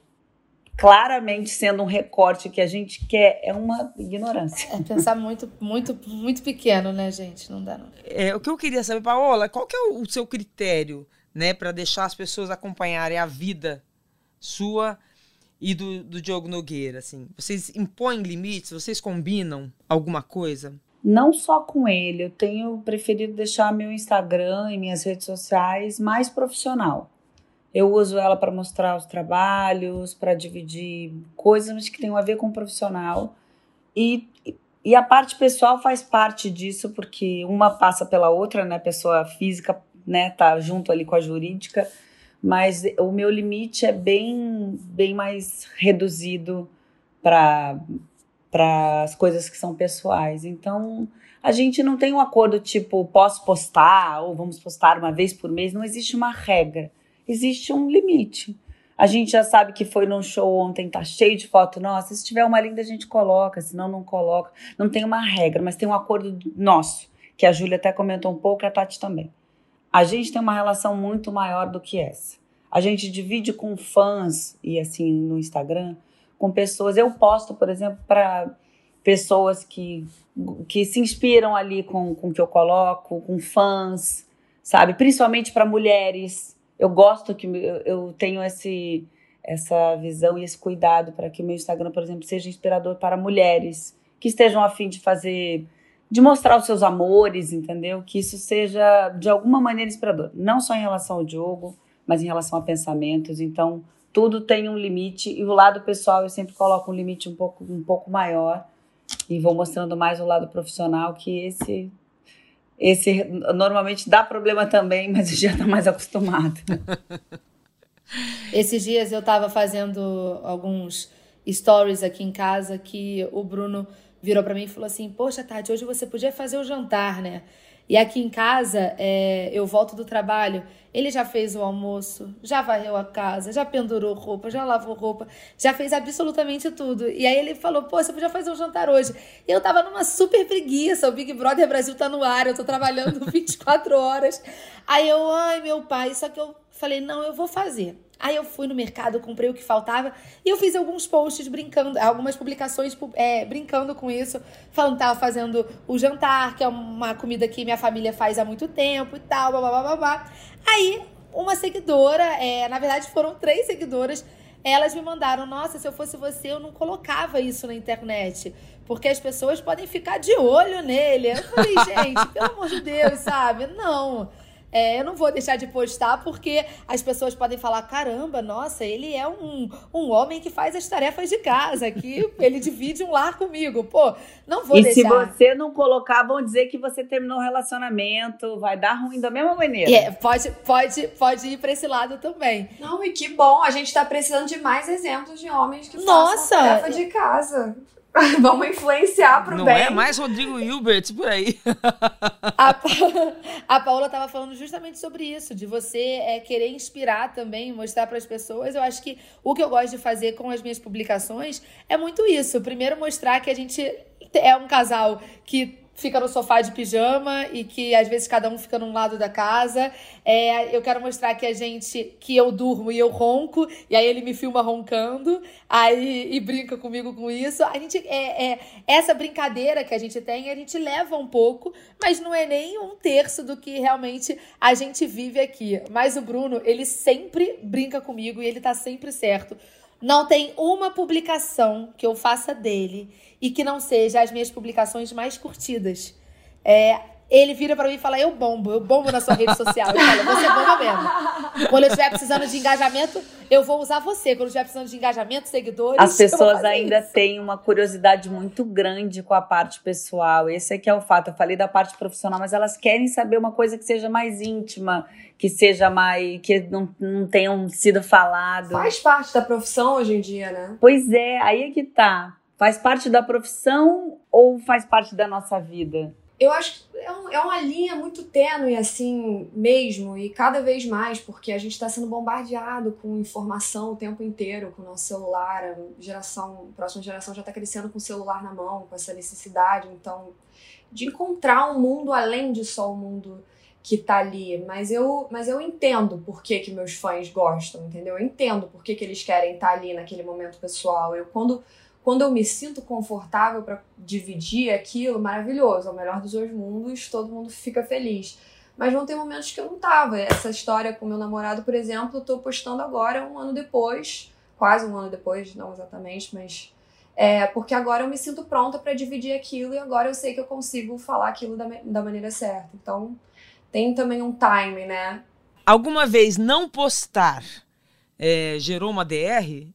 S2: claramente sendo um recorte que a gente quer, é uma ignorância.
S3: É pensar muito, muito, muito pequeno, né, gente? Não dá, não.
S1: É, o que eu queria saber, Paola, qual que é o, o seu critério, né, para deixar as pessoas acompanharem a vida sua e do, do Diogo Nogueira, assim? Vocês impõem limites? Vocês combinam alguma coisa?
S2: Não só com ele, eu tenho preferido deixar meu Instagram e minhas redes sociais mais profissional. Eu uso ela para mostrar os trabalhos, para dividir coisas que tenham a ver com o profissional. E, e a parte pessoal faz parte disso, porque uma passa pela outra, né? A pessoa física né, tá junto ali com a jurídica mas o meu limite é bem, bem mais reduzido para as coisas que são pessoais. Então, a gente não tem um acordo tipo, posso postar ou vamos postar uma vez por mês. Não existe uma regra, existe um limite. A gente já sabe que foi num show ontem, tá cheio de foto nossa. Se tiver uma linda, a gente coloca, senão não coloca. Não tem uma regra, mas tem um acordo nosso, que a Júlia até comentou um pouco, a Tati também a gente tem uma relação muito maior do que essa. A gente divide com fãs e assim no Instagram, com pessoas. Eu posto, por exemplo, para pessoas que, que se inspiram ali com, com o que eu coloco, com fãs, sabe? Principalmente para mulheres. Eu gosto que eu, eu tenho esse essa visão e esse cuidado para que o meu Instagram, por exemplo, seja inspirador para mulheres que estejam a fim de fazer de mostrar os seus amores, entendeu? Que isso seja de alguma maneira inspirador, não só em relação ao Diogo, mas em relação a pensamentos. Então, tudo tem um limite e o lado pessoal eu sempre coloco um limite um pouco um pouco maior e vou mostrando mais o lado profissional que esse esse normalmente dá problema também, mas já está mais acostumado.
S3: Esses dias eu estava fazendo alguns stories aqui em casa que o Bruno virou para mim e falou assim: Poxa, Tati, hoje você podia fazer o jantar, né? E aqui em casa, é, eu volto do trabalho, ele já fez o almoço, já varreu a casa, já pendurou roupa, já lavou roupa, já fez absolutamente tudo. E aí ele falou: Pô, você podia fazer um jantar hoje. E eu tava numa super preguiça, o Big Brother Brasil tá no ar, eu tô trabalhando 24 horas. Aí eu, ai meu pai, só que eu falei: Não, eu vou fazer. Aí eu fui no mercado, comprei o que faltava e eu fiz alguns posts brincando, algumas publicações é, brincando com isso, falando que tava fazendo o jantar, que é uma comida que minha família faz há muito tempo e tal, blá blá blá blá. Aí uma seguidora, é, na verdade foram três seguidoras, elas me mandaram: Nossa, se eu fosse você, eu não colocava isso na internet, porque as pessoas podem ficar de olho nele. Eu falei: Gente, pelo amor de Deus, sabe? Não. É, eu não vou deixar de postar porque as pessoas podem falar: caramba, nossa, ele é um, um homem que faz as tarefas de casa, que ele divide um lar comigo. Pô, não vou
S2: e
S3: deixar.
S2: E se você não colocar, vão dizer que você terminou o relacionamento, vai dar ruim da mesma maneira.
S3: É, pode, pode, pode ir pra esse lado também.
S4: Não, e que bom, a gente tá precisando de mais exemplos de homens que Nossa. façam tarefa de casa. Vamos influenciar pro
S1: Não
S4: bem.
S1: Não é mais Rodrigo Hilbert por aí.
S3: a, a Paula estava falando justamente sobre isso, de você é, querer inspirar também, mostrar para as pessoas. Eu acho que o que eu gosto de fazer com as minhas publicações é muito isso. Primeiro, mostrar que a gente é um casal que fica no sofá de pijama e que às vezes cada um fica num lado da casa. É, eu quero mostrar que a gente, que eu durmo e eu ronco, e aí ele me filma roncando, aí e brinca comigo com isso. A gente é, é essa brincadeira que a gente tem, a gente leva um pouco, mas não é nem um terço do que realmente a gente vive aqui. Mas o Bruno, ele sempre brinca comigo e ele tá sempre certo. Não tem uma publicação que eu faça dele e que não seja as minhas publicações mais curtidas. É, ele vira para mim e fala: Eu bombo, eu bombo na sua rede social. Eu falo: Você bomba mesmo. Quando eu estiver precisando de engajamento, eu vou usar você. Quando eu estiver precisando de engajamento, seguidores.
S2: As pessoas ainda isso. têm uma curiosidade muito grande com a parte pessoal. Esse é que é o fato. Eu falei da parte profissional, mas elas querem saber uma coisa que seja mais íntima, que seja mais. que não, não tenham sido falado.
S4: Faz parte da profissão hoje em dia, né?
S2: Pois é, aí é que tá. Faz parte da profissão ou faz parte da nossa vida?
S4: Eu acho que é, um, é uma linha muito tênue, assim, mesmo, e cada vez mais, porque a gente está sendo bombardeado com informação o tempo inteiro, com o nosso celular, a geração, a próxima geração já está crescendo com o celular na mão, com essa necessidade, então, de encontrar um mundo além de só o mundo que tá ali, mas eu, mas eu entendo por que, que meus fãs gostam, entendeu? Eu entendo por que, que eles querem estar tá ali naquele momento pessoal. Eu quando quando eu me sinto confortável para dividir aquilo, maravilhoso, é o melhor dos dois mundos, todo mundo fica feliz. Mas vão ter momentos que eu não tava. Essa história com meu namorado, por exemplo, eu tô postando agora um ano depois, quase um ano depois, não exatamente, mas é porque agora eu me sinto pronta para dividir aquilo e agora eu sei que eu consigo falar aquilo da, da maneira certa. Então, tem também um time, né?
S1: Alguma vez não postar é, gerou uma DR?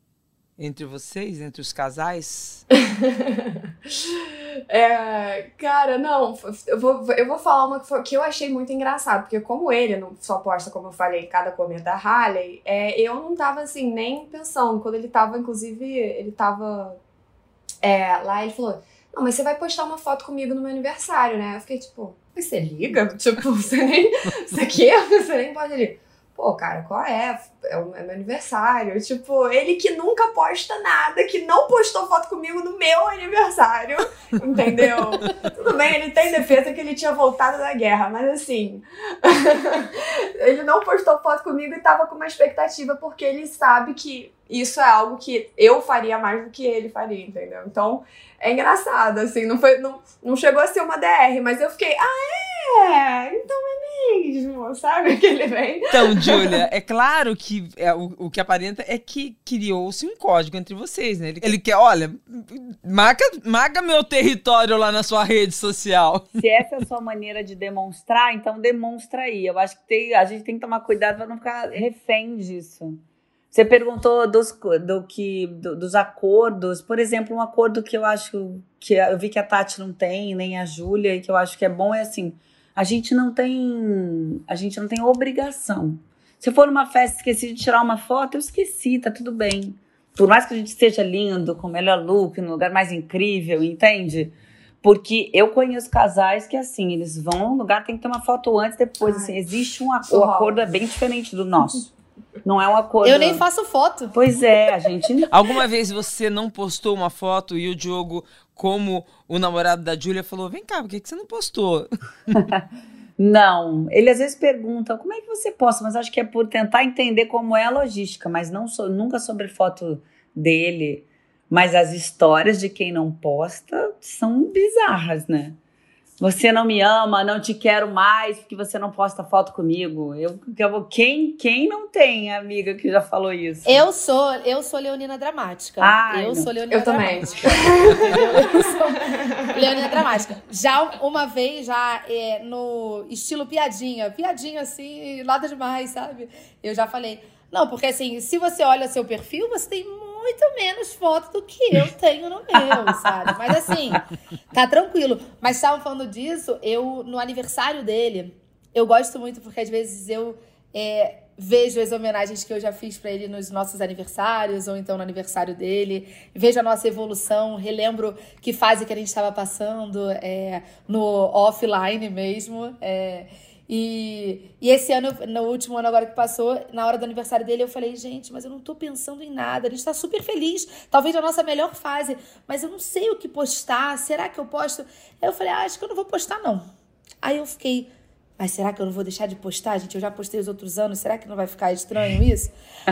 S1: Entre vocês, entre os casais?
S4: é, cara, não, eu vou, eu vou falar uma que, foi, que eu achei muito engraçado, porque como ele não só posta, como eu falei, cada comenta da Harley, é, eu não tava assim, nem pensando. Quando ele tava, inclusive, ele tava é, lá, ele falou: Não, mas você vai postar uma foto comigo no meu aniversário, né? Eu fiquei tipo, você liga? Tipo, você nem. Você quer? Você nem pode ligar pô, cara, qual é? É, o, é meu aniversário. Tipo, ele que nunca posta nada, que não postou foto comigo no meu aniversário, entendeu? Tudo bem, ele tem defesa que ele tinha voltado da guerra, mas assim, ele não postou foto comigo e tava com uma expectativa porque ele sabe que isso é algo que eu faria mais do que ele faria, entendeu? Então, é engraçado, assim, não, foi, não, não chegou a ser uma DR, mas eu fiquei, ah, é? Então é mesmo, sabe? Que ele vem.
S1: Então, Julia, é claro que é, o, o que aparenta é que criou-se um código entre vocês, né? Ele, ele quer, olha, marca, marca meu território lá na sua rede social.
S2: Se essa é a sua maneira de demonstrar, então demonstra aí. Eu acho que tem, a gente tem que tomar cuidado para não ficar refém disso. Você perguntou dos, do que, do, dos acordos. Por exemplo, um acordo que eu acho que eu vi que a Tati não tem, nem a Júlia, e que eu acho que é bom é assim: a gente não tem. A gente não tem obrigação. Se for uma festa esqueci de tirar uma foto, eu esqueci, tá tudo bem. Por mais que a gente esteja lindo, com o melhor look, no lugar mais incrível, entende? Porque eu conheço casais que, assim, eles vão no lugar, tem que ter uma foto antes, depois. Ai, assim, existe um acordo, o acordo é bem diferente do nosso. Não é uma coisa.
S3: Eu nem faço foto.
S2: Pois é, a gente.
S1: Alguma vez você não postou uma foto e o Diogo, como o namorado da Júlia, falou: vem cá, por que, que você não postou?
S2: não. Ele às vezes pergunta: como é que você posta? Mas acho que é por tentar entender como é a logística, mas não so, nunca sobre foto dele. Mas as histórias de quem não posta são bizarras, né? Você não me ama, não te quero mais porque você não posta foto comigo. Eu, eu quem quem não tem amiga que já falou isso?
S3: Eu sou, eu sou leonina dramática.
S2: Ai,
S3: eu
S2: não.
S3: sou leonina
S4: Eu também.
S3: dramática. eu sou leonina dramática. Já uma vez já é, no estilo piadinha, piadinha assim, nada demais, sabe? Eu já falei, não, porque assim, se você olha seu perfil, você tem muito menos foto do que eu tenho no meu, sabe? Mas assim, tá tranquilo. Mas estavam falando disso, eu, no aniversário dele, eu gosto muito porque às vezes eu é, vejo as homenagens que eu já fiz pra ele nos nossos aniversários, ou então no aniversário dele, vejo a nossa evolução, relembro que fase que a gente estava passando é, no offline mesmo. É, e, e esse ano, no último ano agora que passou, na hora do aniversário dele, eu falei, gente, mas eu não tô pensando em nada. A gente tá super feliz, talvez a nossa melhor fase, mas eu não sei o que postar. Será que eu posto? Aí eu falei, ah, acho que eu não vou postar, não. Aí eu fiquei, mas será que eu não vou deixar de postar, gente? Eu já postei os outros anos, será que não vai ficar estranho isso?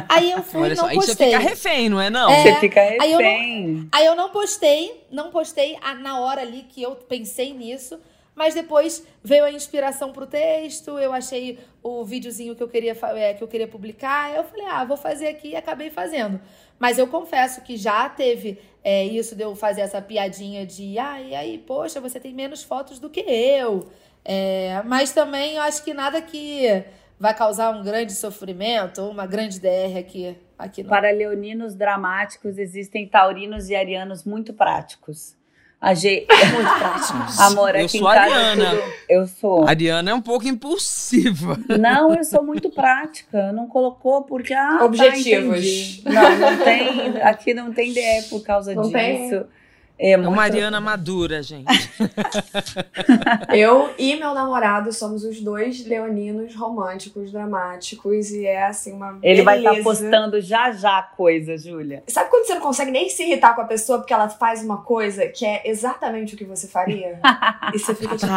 S3: Aí eu fui
S1: Olha
S3: e
S1: só,
S3: não
S1: aí você
S3: postei.
S1: fica refém, não é não?
S3: É.
S2: Você fica
S3: aí eu não-
S2: refém.
S3: Aí eu não postei, não postei a- na hora ali que eu pensei nisso, mas depois veio a inspiração pro texto, eu achei o videozinho que eu queria, é, que eu queria publicar, eu falei, ah, vou fazer aqui e acabei fazendo. Mas eu confesso que já teve é, isso de eu fazer essa piadinha de, ah, e aí, poxa, você tem menos fotos do que eu. É, mas também eu acho que nada que vai causar um grande sofrimento ou uma grande DR aqui, aqui
S2: Para leoninos dramáticos existem taurinos e arianos muito práticos. A G...
S3: muito prático.
S2: Amor,
S1: Eu
S2: aqui
S1: sou
S2: em casa
S1: ariana.
S2: tudo- Eu sou.
S1: A Ariana é um pouco impulsiva.
S2: Não, eu sou muito prática. Não colocou porque ah, tá,
S4: Objetivos.
S2: entendi. não, não tem. Aqui não tem DR por causa
S4: Não
S2: disso.
S4: tem?
S2: É,
S1: É
S2: muito...
S1: uma Ariana madura, gente.
S4: Eu e meu namorado somos os dois leoninos românticos, dramáticos, e é assim uma.
S2: Ele vai estar
S4: beleza.
S2: postando já já coisa, Júlia.
S4: Sabe quando você não consegue nem se irritar com a pessoa porque ela faz uma coisa que é exatamente o que você faria? e você fica tipo.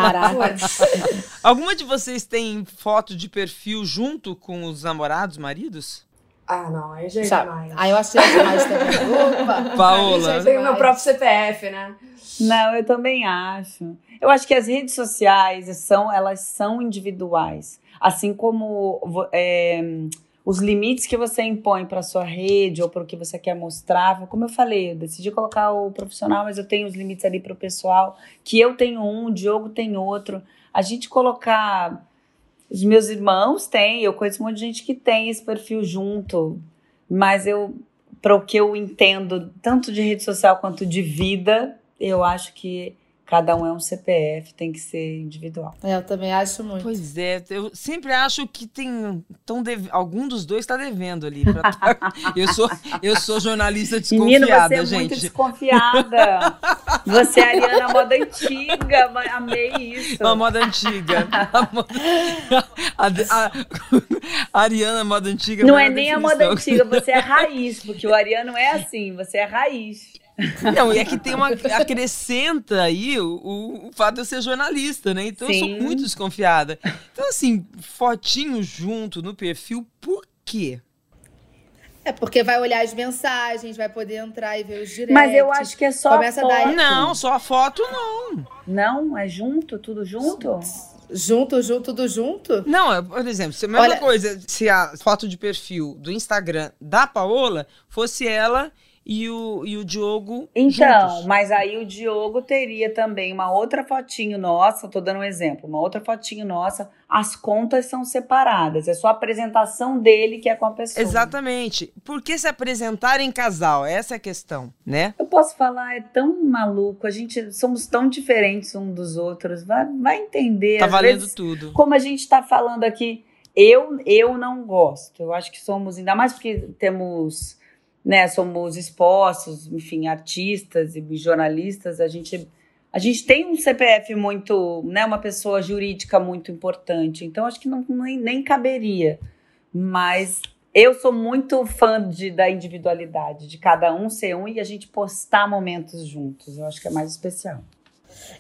S1: Alguma de vocês tem foto de perfil junto com os namorados, maridos?
S4: Ah, não, aí já é
S3: Já-
S4: demais.
S3: Aí eu achei demais também. Opa!
S1: Paola.
S3: já é
S4: Eu tenho meu próprio CPF, né?
S2: Não, eu também acho. Eu acho que as redes sociais são, elas são individuais. Assim como é, os limites que você impõe para sua rede ou para o que você quer mostrar. Como eu falei, eu decidi colocar o profissional, mas eu tenho os limites ali para o pessoal, que eu tenho um, o Diogo tem outro. A gente colocar. Os meus irmãos têm, eu conheço um monte de gente que tem esse perfil junto, mas eu, para o que eu entendo, tanto de rede social quanto de vida, eu acho que cada um é um CPF, tem que ser individual.
S3: É, eu também acho muito.
S1: Pois é, eu sempre acho que tem tão dev- algum dos dois está devendo ali. pra eu sou eu sou jornalista
S2: Menino,
S1: desconfiada,
S2: você é muito
S1: gente.
S2: desconfiada. Você é a Ariana moda antiga, mas amei isso.
S1: Uma moda antiga. A, moda- a- a- a Ariana moda antiga.
S2: Não é nem a
S1: definição.
S2: moda antiga, você é raiz, porque o Ariano não é assim, você é raiz.
S1: Não, e é que tem uma. acrescenta aí o, o, o fato de eu ser jornalista, né? Então eu
S2: Sim.
S1: sou muito desconfiada. Então, assim, fotinho junto no perfil, por quê?
S3: É porque vai olhar as mensagens, vai poder entrar e ver os directs.
S2: Mas eu acho que é só
S3: Começa a
S2: foto.
S1: Não, só a foto não.
S2: Não, é junto, tudo junto?
S3: Junto, junto, tudo junto?
S1: Não, é, por exemplo, se a mesma
S3: Olha-
S1: coisa, se a foto de perfil do Instagram da Paola fosse ela e o, e o Diogo
S2: Então,
S1: juntos.
S2: mas aí o Diogo teria também uma outra fotinho nossa, tô dando um exemplo, uma outra fotinho nossa, as contas são separadas, é só a apresentação dele que é com a pessoa.
S1: Exatamente. Por que se apresentar em casal? Essa é a questão, né?
S2: Eu posso falar, é tão maluco, a gente somos tão diferentes um dos outros, vai, vai entender.
S1: Tá valendo
S2: vezes,
S1: tudo.
S2: Como a gente tá falando aqui, eu, eu não gosto, eu acho que somos, ainda mais porque temos, né, somos expostos, enfim, artistas e jornalistas, a gente a gente tem um CPF muito, né, uma pessoa jurídica muito importante, então acho que não, nem, nem caberia. Mas eu sou muito fã de, da individualidade, de cada um ser um e a gente postar momentos juntos. Eu acho que é mais especial.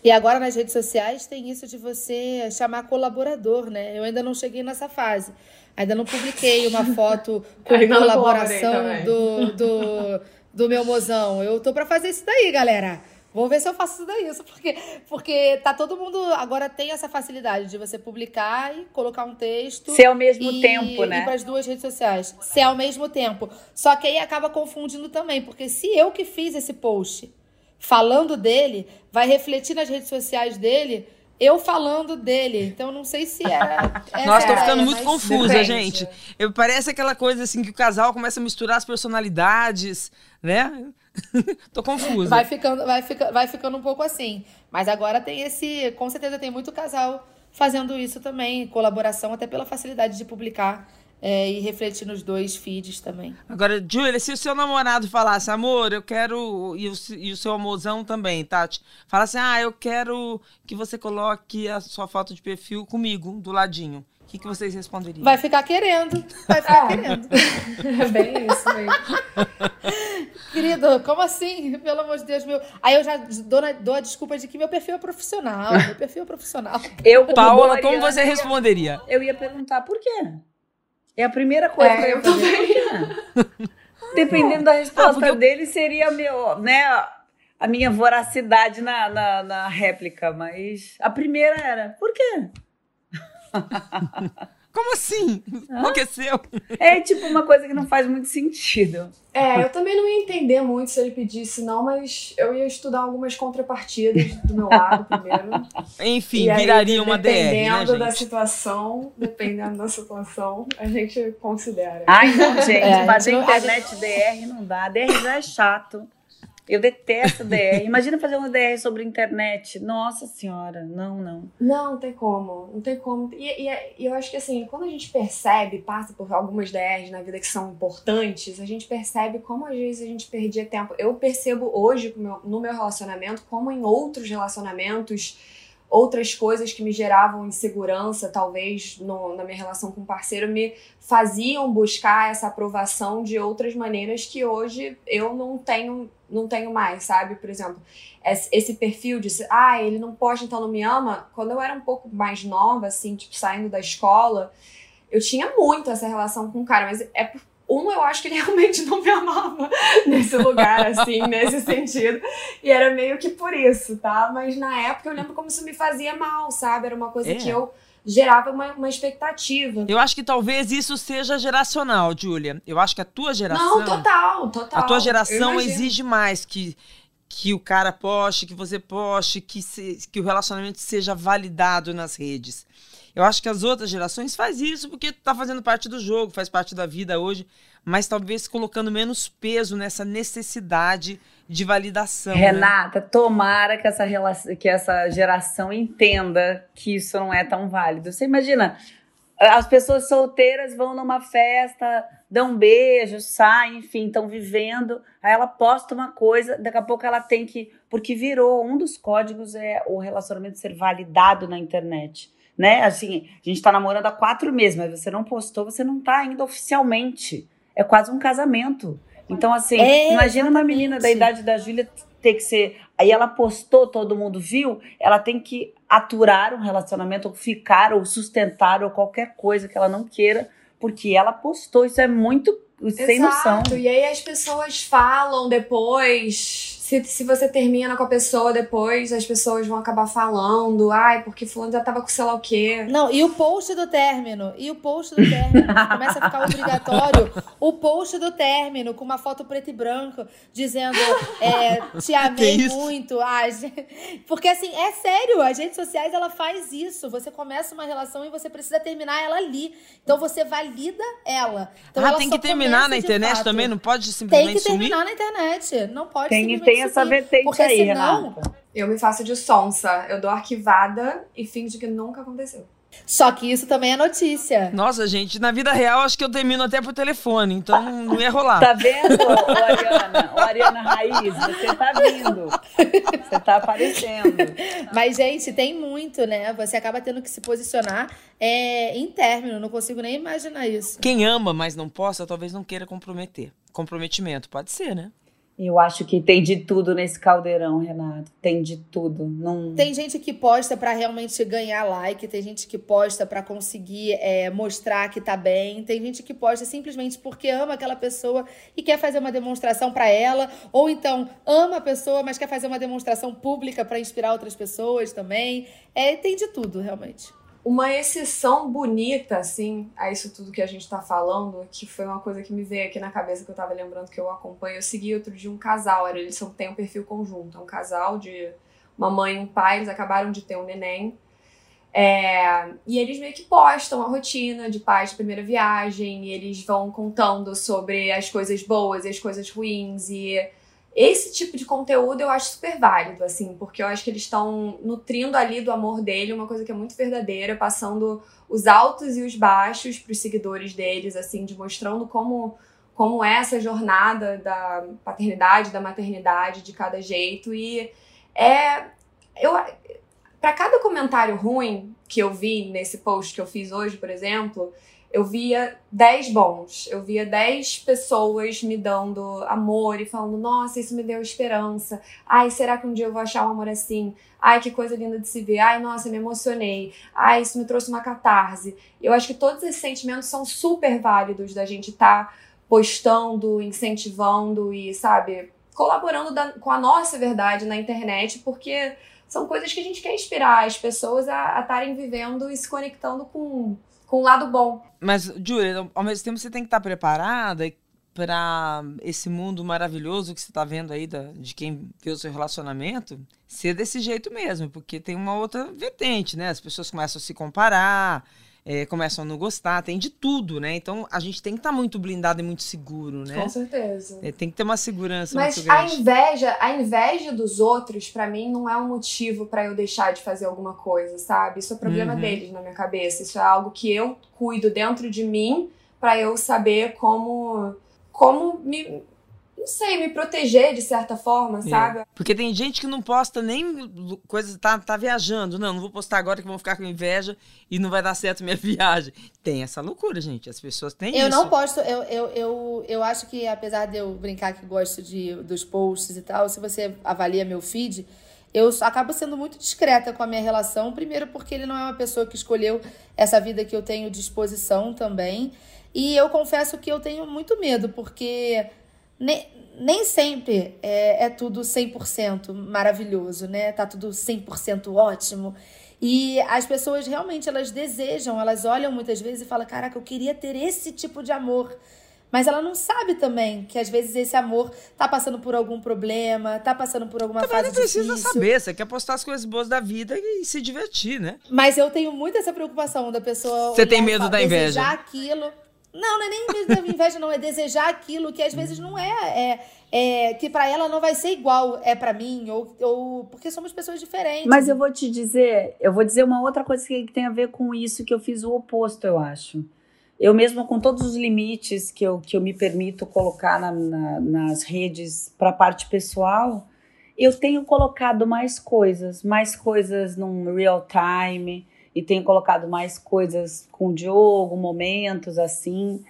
S3: E agora nas redes sociais tem isso de você chamar colaborador, né? Eu ainda não cheguei nessa fase. Ainda não publiquei uma foto com
S4: Ainda não
S3: colaboração do, do, do meu mozão. Eu tô pra fazer isso daí, galera. Vou ver se eu faço isso, porque, porque tá todo mundo agora tem essa facilidade de você publicar e colocar um texto.
S2: Se é ao mesmo
S3: e,
S2: tempo, né?
S3: E para as duas redes sociais. Se é ao mesmo tempo. Só que aí acaba confundindo também, porque se eu que fiz esse post falando dele, vai refletir nas redes sociais dele eu falando dele. Então não sei se é.
S1: Nossa, tô ficando muito confusa, depende. gente. Eu, parece aquela coisa assim que o casal começa a misturar as personalidades, né? tô confusa.
S3: Vai ficando, vai, fica, vai ficando um pouco assim. Mas agora tem esse. Com certeza tem muito casal fazendo isso também, colaboração, até pela facilidade de publicar é, e refletir nos dois feeds também.
S1: Agora, Julia, se o seu namorado falasse, amor, eu quero. E o, e o seu amorzão também, Tati. Falasse, ah, eu quero que você coloque a sua foto de perfil comigo, do ladinho. O que, que vocês responderiam?
S3: Vai ficar querendo. Vai ficar querendo.
S4: É bem isso aí.
S3: Querido, como assim? Pelo amor de Deus, meu. Aí eu já dou, na, dou a desculpa de que meu perfil é profissional. Meu perfil é profissional.
S1: Eu, Paola, como você responderia?
S2: Eu ia perguntar por quê? É a primeira coisa é, que eu, também. Dependendo da resposta ah, dele, seria meu, né, a minha voracidade na, na, na réplica. Mas a primeira era, por quê?
S1: Como assim? Enlouqueceu?
S2: É tipo uma coisa que não faz muito sentido.
S4: É, eu também não ia entender muito se ele pedisse, não, mas eu ia estudar algumas contrapartidas do meu lado primeiro.
S1: Enfim, aí, viraria uma DR.
S4: Né, dependendo né, da situação, dependendo da situação, a gente considera.
S2: Ai, não, gente, é, fazer internet DR não dá. DR já é chato. Eu detesto DR. Imagina fazer uma DR sobre internet. Nossa senhora, não, não.
S4: Não, não tem como. Não tem como. E, e, e, eu acho que assim, quando a gente percebe, passa por algumas DRs na vida que são importantes, a gente percebe como às vezes a gente perdia tempo. Eu percebo hoje no meu relacionamento, como em outros relacionamentos outras coisas que me geravam insegurança, talvez no, na minha relação com o parceiro, me faziam buscar essa aprovação de outras maneiras que hoje eu não tenho, não tenho mais, sabe? Por exemplo, esse perfil de ah, ele não posta, então não me ama. Quando eu era um pouco mais nova, assim, tipo, saindo da escola, eu tinha muito essa relação com o cara, mas é um, eu acho que ele realmente não me amava nesse lugar, assim, nesse sentido. E era meio que por isso, tá? Mas na época eu lembro como isso me fazia mal, sabe? Era uma coisa é. que eu gerava uma, uma expectativa.
S1: Eu acho que talvez isso seja geracional, Júlia. Eu acho que a tua geração.
S4: Não, total, total.
S1: A tua geração exige mais que que o cara poste, que você poste, que, se, que o relacionamento seja validado nas redes. Eu acho que as outras gerações faz isso porque tá fazendo parte do jogo, faz parte da vida hoje, mas talvez colocando menos peso nessa necessidade de validação. Né?
S2: Renata, né? tomara que essa, relação, que essa geração entenda que isso não é tão válido. Você imagina, as pessoas solteiras vão numa festa, dão um beijo, saem, enfim, estão vivendo. Aí ela posta uma coisa, daqui a pouco ela tem que. Porque virou um dos códigos é o relacionamento ser validado na internet né? Assim, a gente tá namorando há quatro meses, mas você não postou, você não tá ainda oficialmente. É quase um casamento. Então, assim, é, imagina uma menina da idade da Júlia ter que ser. Aí ela postou, todo mundo viu, ela tem que aturar um relacionamento, ou ficar, ou sustentar, ou qualquer coisa que ela não queira, porque ela postou. Isso é muito sem
S4: Exato.
S2: noção.
S4: E aí as pessoas falam depois se, se você termina com a pessoa depois, as pessoas vão acabar falando, ai, porque fulano já tava com sei lá o quê.
S3: Não, e o post do término, e o post do término, começa a ficar obrigatório? O post do término, com uma foto preto e branco, dizendo, é, te amei muito, ai, porque assim, é sério, as redes sociais, ela faz isso, você começa uma relação e você precisa terminar ela ali, então você valida ela. Então,
S1: ah,
S3: ela
S1: tem que terminar na internet fato. também, não pode simplesmente
S3: Tem que
S1: sumir?
S3: terminar na internet, não pode
S2: tem, simplesmente tem essa vertente
S3: Porque
S2: aí,
S3: senão,
S2: Renata.
S4: Eu me faço de sonsa. Eu dou arquivada e finge que nunca aconteceu.
S3: Só que isso também é notícia.
S1: Nossa, gente, na vida real acho que eu termino até por telefone, então não ia rolar.
S2: Tá vendo, ô, Ariana? Ô, Ariana Raiz, você tá vindo. Você tá aparecendo.
S3: Mas, gente, tem muito, né? Você acaba tendo que se posicionar é, em término. Não consigo nem imaginar isso.
S1: Quem ama, mas não possa, talvez não queira comprometer. Comprometimento, pode ser, né?
S2: Eu acho que tem de tudo nesse caldeirão, Renato. Tem de tudo.
S3: Tem gente que posta para realmente ganhar like, tem gente que posta para conseguir é, mostrar que tá bem, tem gente que posta simplesmente porque ama aquela pessoa e quer fazer uma demonstração para ela, ou então ama a pessoa, mas quer fazer uma demonstração pública para inspirar outras pessoas também. É, tem de tudo, realmente
S4: uma exceção bonita, assim, a isso tudo que a gente tá falando, que foi uma coisa que me veio aqui na cabeça que eu tava lembrando que eu acompanho. Eu segui outro dia um casal, eles são, têm um perfil conjunto, é um casal de uma mãe e um pai, eles acabaram de ter um neném. É, e eles meio que postam a rotina de pais de primeira viagem, e eles vão contando sobre as coisas boas e as coisas ruins, e esse tipo de conteúdo eu acho super válido, assim, porque eu acho que eles estão nutrindo ali do amor dele uma coisa que é muito verdadeira, passando os altos e os baixos para os seguidores deles, assim, de mostrando como como é essa jornada da paternidade, da maternidade, de cada jeito. E é eu para cada comentário ruim que eu vi nesse post que eu fiz hoje, por exemplo, eu via 10 bons, eu via 10 pessoas me dando amor e falando: nossa, isso me deu esperança. Ai, será que um dia eu vou achar um amor assim? Ai, que coisa linda de se ver. Ai, nossa, me emocionei. Ai, isso me trouxe uma catarse. Eu acho que todos esses sentimentos são super válidos da gente estar tá postando, incentivando e, sabe, colaborando da, com a nossa verdade na internet, porque são coisas que a gente quer inspirar as pessoas a estarem vivendo e se conectando com com o lado bom.
S1: Mas, Júlia, ao mesmo tempo você tem que estar preparada para esse mundo maravilhoso que você está vendo aí da, de quem vê o seu relacionamento ser desse jeito mesmo, porque tem uma outra vertente, né? As pessoas começam a se comparar, é, começam a não gostar, tem de tudo, né? Então a gente tem que estar tá muito blindado e muito seguro, né?
S4: Com certeza.
S1: É, tem que ter uma segurança
S4: Mas
S1: muito grande.
S4: a inveja, a inveja dos outros, para mim, não é um motivo para eu deixar de fazer alguma coisa, sabe? Isso é problema uhum. deles na minha cabeça. Isso é algo que eu cuido dentro de mim para eu saber como como me, não sei, me proteger de certa forma, é. sabe?
S1: Porque tem gente que não posta nem coisa, tá, tá viajando. Não, não vou postar agora que vão ficar com inveja e não vai dar certo minha viagem. Tem essa loucura, gente. As pessoas têm
S3: eu
S1: isso.
S3: Eu não posto, eu, eu, eu, eu acho que apesar de eu brincar que gosto de, dos posts e tal, se você avalia meu feed, eu acabo sendo muito discreta com a minha relação. Primeiro, porque ele não é uma pessoa que escolheu essa vida que eu tenho disposição também. E eu confesso que eu tenho muito medo, porque nem, nem sempre é, é tudo 100% maravilhoso, né? Tá tudo 100% ótimo. E as pessoas realmente elas desejam, elas olham muitas vezes e falam: "Caraca, eu queria ter esse tipo de amor". Mas ela não sabe também que às vezes esse amor tá passando por algum problema, tá passando por alguma também fase não
S1: precisa
S3: difícil.
S1: saber, você quer postar as coisas boas da vida e se divertir, né?
S3: Mas eu tenho muito essa preocupação da pessoa
S1: Você tem medo da inveja?
S3: Aquilo não, não é nem inveja, não. É desejar aquilo que às vezes não é. é, é que para ela não vai ser igual é para mim, ou, ou porque somos pessoas diferentes.
S2: Mas eu vou te dizer, eu vou dizer uma outra coisa que tem a ver com isso, que eu fiz o oposto, eu acho. Eu mesmo, com todos os limites que eu, que eu me permito colocar na, na, nas redes para a parte pessoal, eu tenho colocado mais coisas, mais coisas num real time e tenho colocado mais coisas com o Diogo, momentos assim,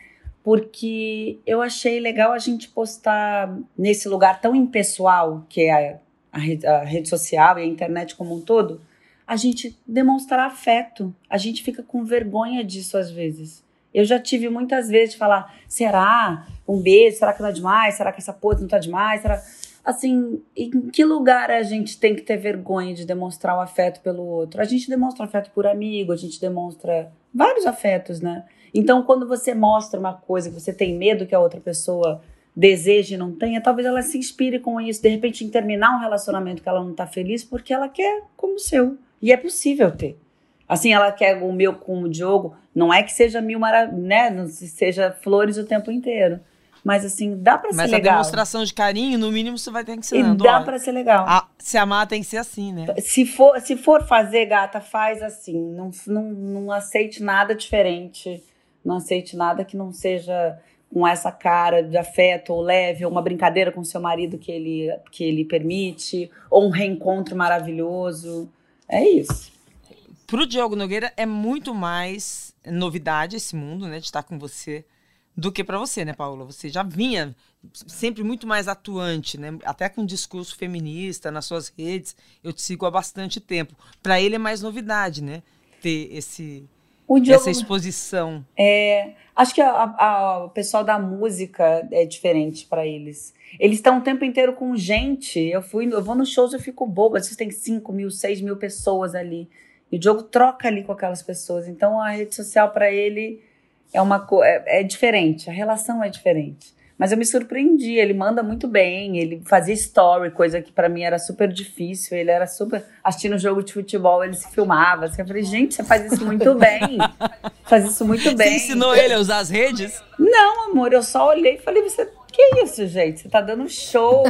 S2: porque eu achei legal a gente postar nesse lugar tão impessoal que é a, a, rede, a rede social e a internet como um todo, a gente demonstrar afeto. A gente fica com vergonha disso às vezes. Eu já tive muitas vezes de falar: será? Um beijo? Será que não é demais? Será que essa pose não tá demais? Será? Assim, em que lugar a gente tem que ter vergonha de demonstrar o afeto pelo outro? A gente demonstra afeto por amigo, a gente demonstra vários afetos, né? Então, quando você mostra uma coisa que você tem medo que a outra pessoa deseje e não tenha, talvez ela se inspire com isso, de repente, em terminar um relacionamento que ela não tá feliz porque ela quer como o seu. E é possível ter. Assim, ela quer o meu com o Diogo, não é que seja mil maravilhas, né? Não seja flores o tempo inteiro. Mas assim, dá pra
S1: Mas
S2: ser legal.
S1: Mas a demonstração de carinho, no mínimo, você vai ter que ensinando.
S2: E dá pra ser legal.
S1: A, se amar tem que ser assim, né?
S2: Se for, se for fazer, gata, faz assim. Não, não, não aceite nada diferente. Não aceite nada que não seja com essa cara de afeto ou leve, ou uma brincadeira com seu marido que ele, que ele permite, ou um reencontro maravilhoso. É isso.
S1: Pro Diogo Nogueira é muito mais novidade esse mundo, né? De estar com você do que para você, né, Paula? Você já vinha sempre muito mais atuante, né? Até com discurso feminista nas suas redes. Eu te sigo há bastante tempo. Para ele é mais novidade, né? Ter esse Diogo, essa exposição.
S2: É, acho que a, a, o pessoal da música é diferente para eles. Eles estão o tempo inteiro com gente. Eu fui, eu vou nos shows, eu fico boba. Às vezes tem 5 mil, 6 mil pessoas ali. E o Diogo troca ali com aquelas pessoas. Então a rede social para ele é uma é, é diferente. A relação é diferente. Mas eu me surpreendi, ele manda muito bem, ele fazia story, coisa que para mim era super difícil. Ele era super. Assistindo jogo de futebol, ele se filmava. Assim, eu falei, gente, você faz isso muito bem. faz isso muito bem.
S1: Você ensinou ele a usar as redes?
S2: Não, amor, eu só olhei e falei, você. Que isso, gente? Você tá dando show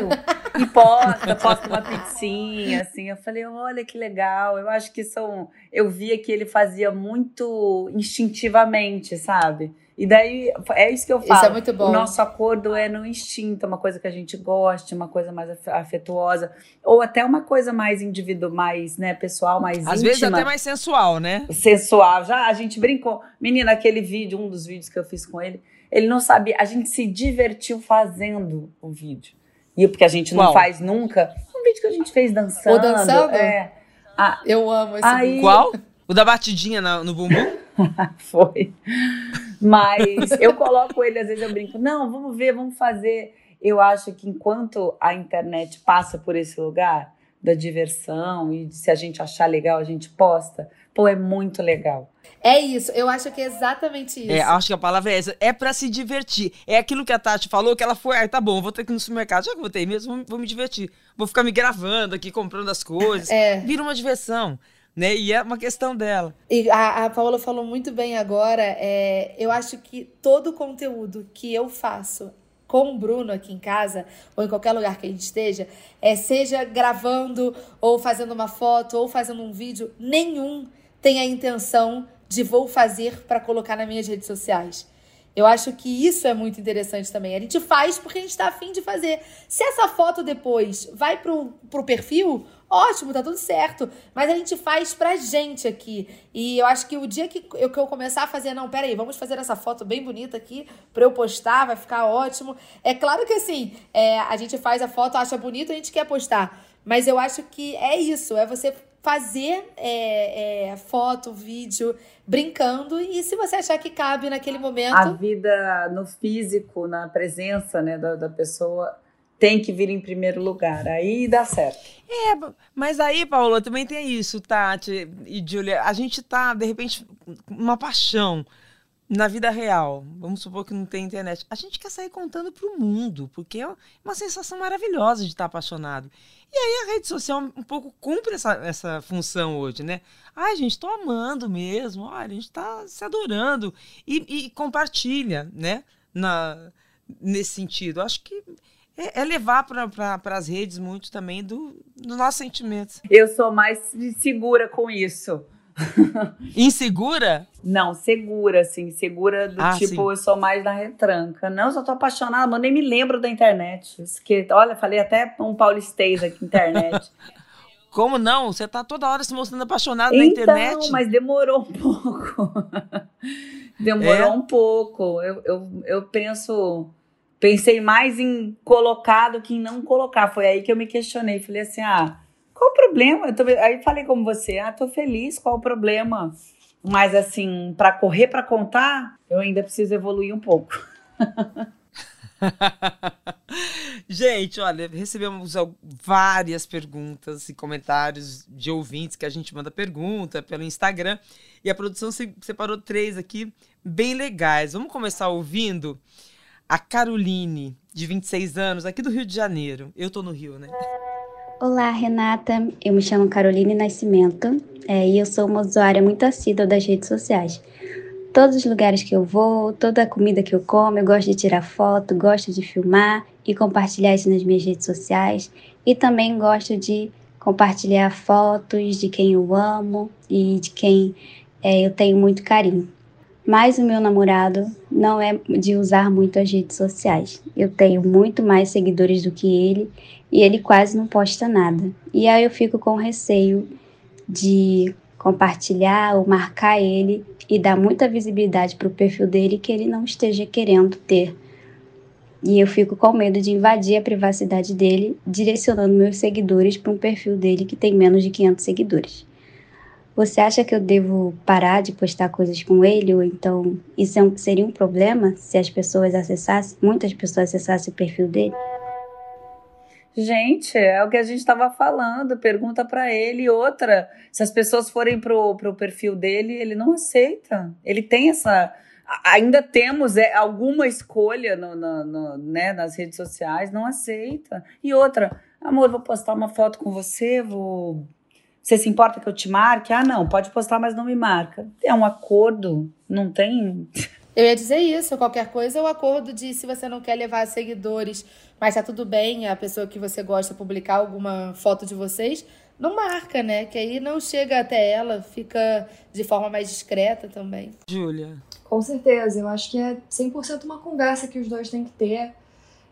S2: e posta, posta uma pizzinha, assim. Eu falei, olha que legal. Eu acho que são. Eu via que ele fazia muito instintivamente, sabe? E daí, é isso que eu falo.
S3: Isso é muito bom.
S2: O nosso acordo é no instinto, uma coisa que a gente goste, uma coisa mais afetuosa. Ou até uma coisa mais individual, mais, né, pessoal, mais
S1: Às
S2: íntima.
S1: vezes até mais sensual, né?
S2: Sensual. Já a gente brincou. Menina, aquele vídeo, um dos vídeos que eu fiz com ele, ele não sabia. A gente se divertiu fazendo o vídeo. E porque a gente não Qual? faz nunca. Um vídeo que a gente fez dançando.
S3: Ou dançando?
S2: É.
S3: Ah, eu amo esse
S1: aí...
S3: vídeo.
S1: Qual? O da batidinha no bumbum?
S2: Foi. Mas eu coloco ele, às vezes eu brinco, não, vamos ver, vamos fazer. Eu acho que enquanto a internet passa por esse lugar da diversão e de se a gente achar legal, a gente posta, pô, é muito legal.
S3: É isso, eu acho que é exatamente isso.
S1: É, acho que a palavra é essa. É para se divertir. É aquilo que a Tati falou, que ela foi, ah, tá bom, vou ter que ir no supermercado, já que vou ter mesmo, vou, vou me divertir. Vou ficar me gravando aqui, comprando as coisas. É. Vira uma diversão né? E é uma questão dela.
S3: E a, a Paola falou muito bem agora. É, eu acho que todo o conteúdo que eu faço com o Bruno aqui em casa, ou em qualquer lugar que a gente esteja, é, seja gravando, ou fazendo uma foto, ou fazendo um vídeo, nenhum tem a intenção de vou fazer para colocar nas minhas redes sociais. Eu acho que isso é muito interessante também. A gente faz porque a gente está afim de fazer. Se essa foto depois vai pro, pro perfil, ótimo, tá tudo certo. Mas a gente faz pra gente aqui. E eu acho que o dia que eu, que eu começar a fazer, não, peraí, vamos fazer essa foto bem bonita aqui pra eu postar, vai ficar ótimo. É claro que assim, é, a gente faz a foto, acha bonito, a gente quer postar. Mas eu acho que é isso, é você fazer é, é, foto, vídeo, brincando. E se você achar que cabe naquele momento.
S2: A vida no físico, na presença né, da, da pessoa, tem que vir em primeiro lugar. Aí dá certo.
S1: É, mas aí, Paula, também tem isso, Tati e Julia. A gente tá, de repente, uma paixão na vida real, vamos supor que não tem internet, a gente quer sair contando para o mundo, porque é uma sensação maravilhosa de estar apaixonado. E aí a rede social um pouco cumpre essa, essa função hoje, né? Ai, gente, estou amando mesmo, olha, a gente está se adorando e, e, compartilha, né? Na, nesse sentido. Acho que é, é levar para as redes muito também do, do nossos sentimentos.
S2: Eu sou mais segura com isso.
S1: Insegura?
S2: Não, segura, assim. Segura do ah, tipo, sim. eu sou mais na retranca. Não, eu só tô apaixonada, mas nem me lembro da internet. Que, olha, falei até um paulistês aqui, internet.
S1: Como não? Você tá toda hora se mostrando apaixonada então, na internet. Não,
S2: mas demorou um pouco. demorou é? um pouco. Eu, eu, eu penso. Pensei mais em colocar do que em não colocar. Foi aí que eu me questionei. Falei assim: ah qual o problema? Tô, aí falei como você, ah, tô feliz, qual o problema? Mas assim, para correr para contar, eu ainda preciso evoluir um pouco.
S1: gente, olha, recebemos várias perguntas e comentários de ouvintes que a gente manda pergunta pelo Instagram e a produção separou três aqui bem legais. Vamos começar ouvindo a Caroline, de 26 anos, aqui do Rio de Janeiro. Eu tô no Rio, né?
S5: Olá, Renata. Eu me chamo Caroline Nascimento é, e eu sou uma usuária muito assídua das redes sociais. Todos os lugares que eu vou, toda a comida que eu como, eu gosto de tirar foto, gosto de filmar e compartilhar isso nas minhas redes sociais. E também gosto de compartilhar fotos de quem eu amo e de quem é, eu tenho muito carinho. Mas o meu namorado não é de usar muito as redes sociais. Eu tenho muito mais seguidores do que ele e ele quase não posta nada. E aí eu fico com receio de compartilhar ou marcar ele e dar muita visibilidade para o perfil dele que ele não esteja querendo ter. E eu fico com medo de invadir a privacidade dele, direcionando meus seguidores para um perfil dele que tem menos de 500 seguidores. Você acha que eu devo parar de postar coisas com ele? Ou então isso é um, seria um problema se as pessoas acessassem, muitas pessoas acessassem o perfil dele?
S2: Gente, é o que a gente estava falando. Pergunta para ele. Outra, se as pessoas forem pro, pro perfil dele, ele não aceita. Ele tem essa. Ainda temos é, alguma escolha no, no, no, né, nas redes sociais, não aceita. E outra, amor, vou postar uma foto com você, vou você se importa que eu te marque? Ah, não, pode postar, mas não me marca. É um acordo, não tem.
S3: Eu ia dizer isso, qualquer coisa é o acordo de se você não quer levar seguidores, mas tá tudo bem, a pessoa que você gosta publicar alguma foto de vocês, não marca, né? Que aí não chega até ela, fica de forma mais discreta também.
S1: Júlia.
S4: Com certeza, eu acho que é 100% uma conversa que os dois têm que ter.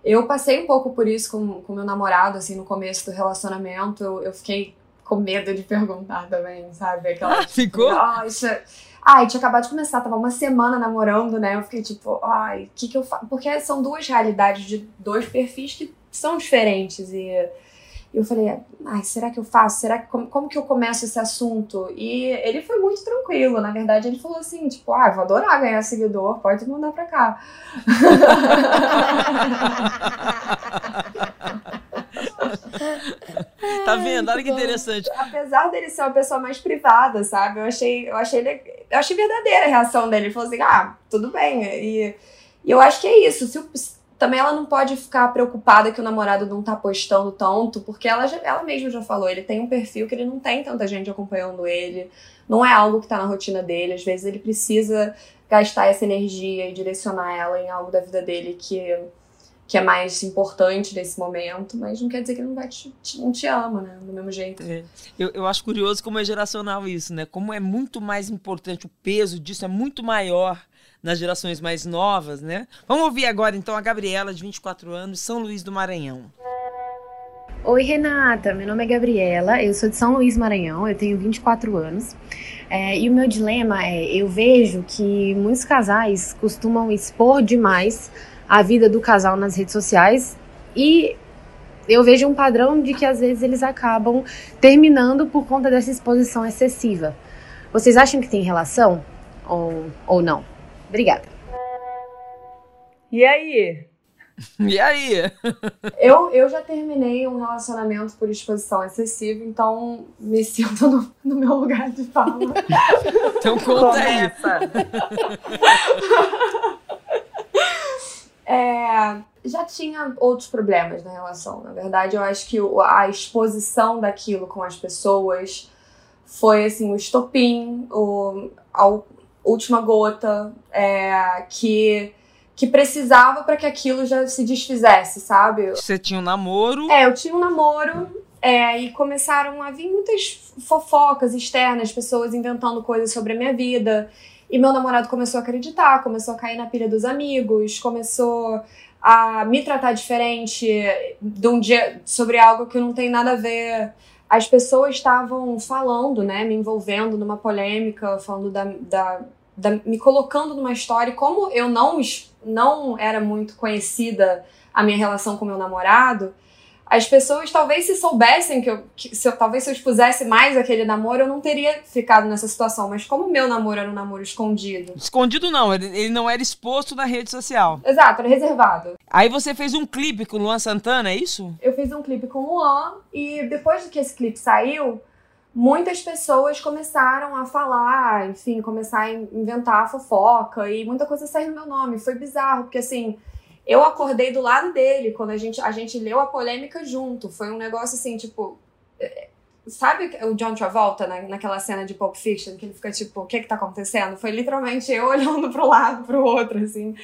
S4: Eu passei um pouco por isso com, com meu namorado, assim, no começo do relacionamento. Eu, eu fiquei com medo de perguntar também, sabe?
S1: Aquela, ah, ficou?
S4: Nossa. Ai, tinha acabado de começar, tava uma semana namorando, né? Eu fiquei tipo, ai, o que que eu faço? Porque são duas realidades de dois perfis que são diferentes e eu falei, ai, será que eu faço? Será que como, como, que eu começo esse assunto? E ele foi muito tranquilo, na verdade, ele falou assim, tipo, ah, vou adorar ganhar seguidor, pode mandar pra cá.
S1: tá vendo? Olha que interessante.
S4: Apesar dele ser uma pessoa mais privada, sabe? Eu achei, eu achei, eu achei verdadeira a reação dele. Ele falou assim: ah, tudo bem. E, e eu acho que é isso. Se também ela não pode ficar preocupada que o namorado não tá postando tanto, porque ela, já, ela mesma já falou, ele tem um perfil que ele não tem tanta gente acompanhando ele, não é algo que tá na rotina dele, às vezes ele precisa gastar essa energia e direcionar ela em algo da vida dele que que é mais importante nesse momento, mas não quer dizer que ele não, vai te, te não te ama, né? Do mesmo jeito.
S1: É. Eu, eu acho curioso como é geracional isso, né? Como é muito mais importante, o peso disso é muito maior nas gerações mais novas, né? Vamos ouvir agora então a Gabriela, de 24 anos, São Luís do Maranhão.
S6: Oi, Renata. Meu nome é Gabriela, eu sou de São Luís, Maranhão, eu tenho 24 anos. É, e o meu dilema é: eu vejo que muitos casais costumam expor demais a vida do casal nas redes sociais e eu vejo um padrão de que às vezes eles acabam terminando por conta dessa exposição excessiva. Vocês acham que tem relação ou, ou não? Obrigada.
S2: E aí?
S1: E aí?
S4: eu, eu já terminei um relacionamento por exposição excessiva, então me sinto no, no meu lugar de fala.
S1: então conta aí.
S4: É, já tinha outros problemas na relação. Na verdade, eu acho que a exposição daquilo com as pessoas foi assim o estopim, o, a última gota é, que que precisava para que aquilo já se desfizesse, sabe?
S1: Você tinha um namoro?
S4: É, eu tinha um namoro. É, e começaram a vir muitas fofocas externas, pessoas inventando coisas sobre a minha vida. E meu namorado começou a acreditar, começou a cair na pilha dos amigos, começou a me tratar diferente de um dia sobre algo que não tem nada a ver. As pessoas estavam falando, né, me envolvendo numa polêmica, falando da, da, da me colocando numa história. E como eu não não era muito conhecida a minha relação com meu namorado, as pessoas talvez se soubessem que eu, que, se eu, talvez se eu expusesse mais aquele namoro, eu não teria ficado nessa situação. Mas como o meu namoro era um namoro escondido.
S1: Escondido não, ele, ele não era exposto na rede social.
S4: Exato, era reservado.
S1: Aí você fez um clipe com o Luan Santana, é isso?
S4: Eu fiz um clipe com o Luan e depois que esse clipe saiu, muitas pessoas começaram a falar, enfim, começar a inventar fofoca e muita coisa saiu no meu nome. Foi bizarro, porque assim eu acordei do lado dele quando a gente, a gente leu a polêmica junto. Foi um negócio assim, tipo. É, sabe o John Travolta na, naquela cena de Pulp Fiction que ele fica tipo, o que que tá acontecendo? Foi literalmente eu olhando pro lado, pro outro, assim,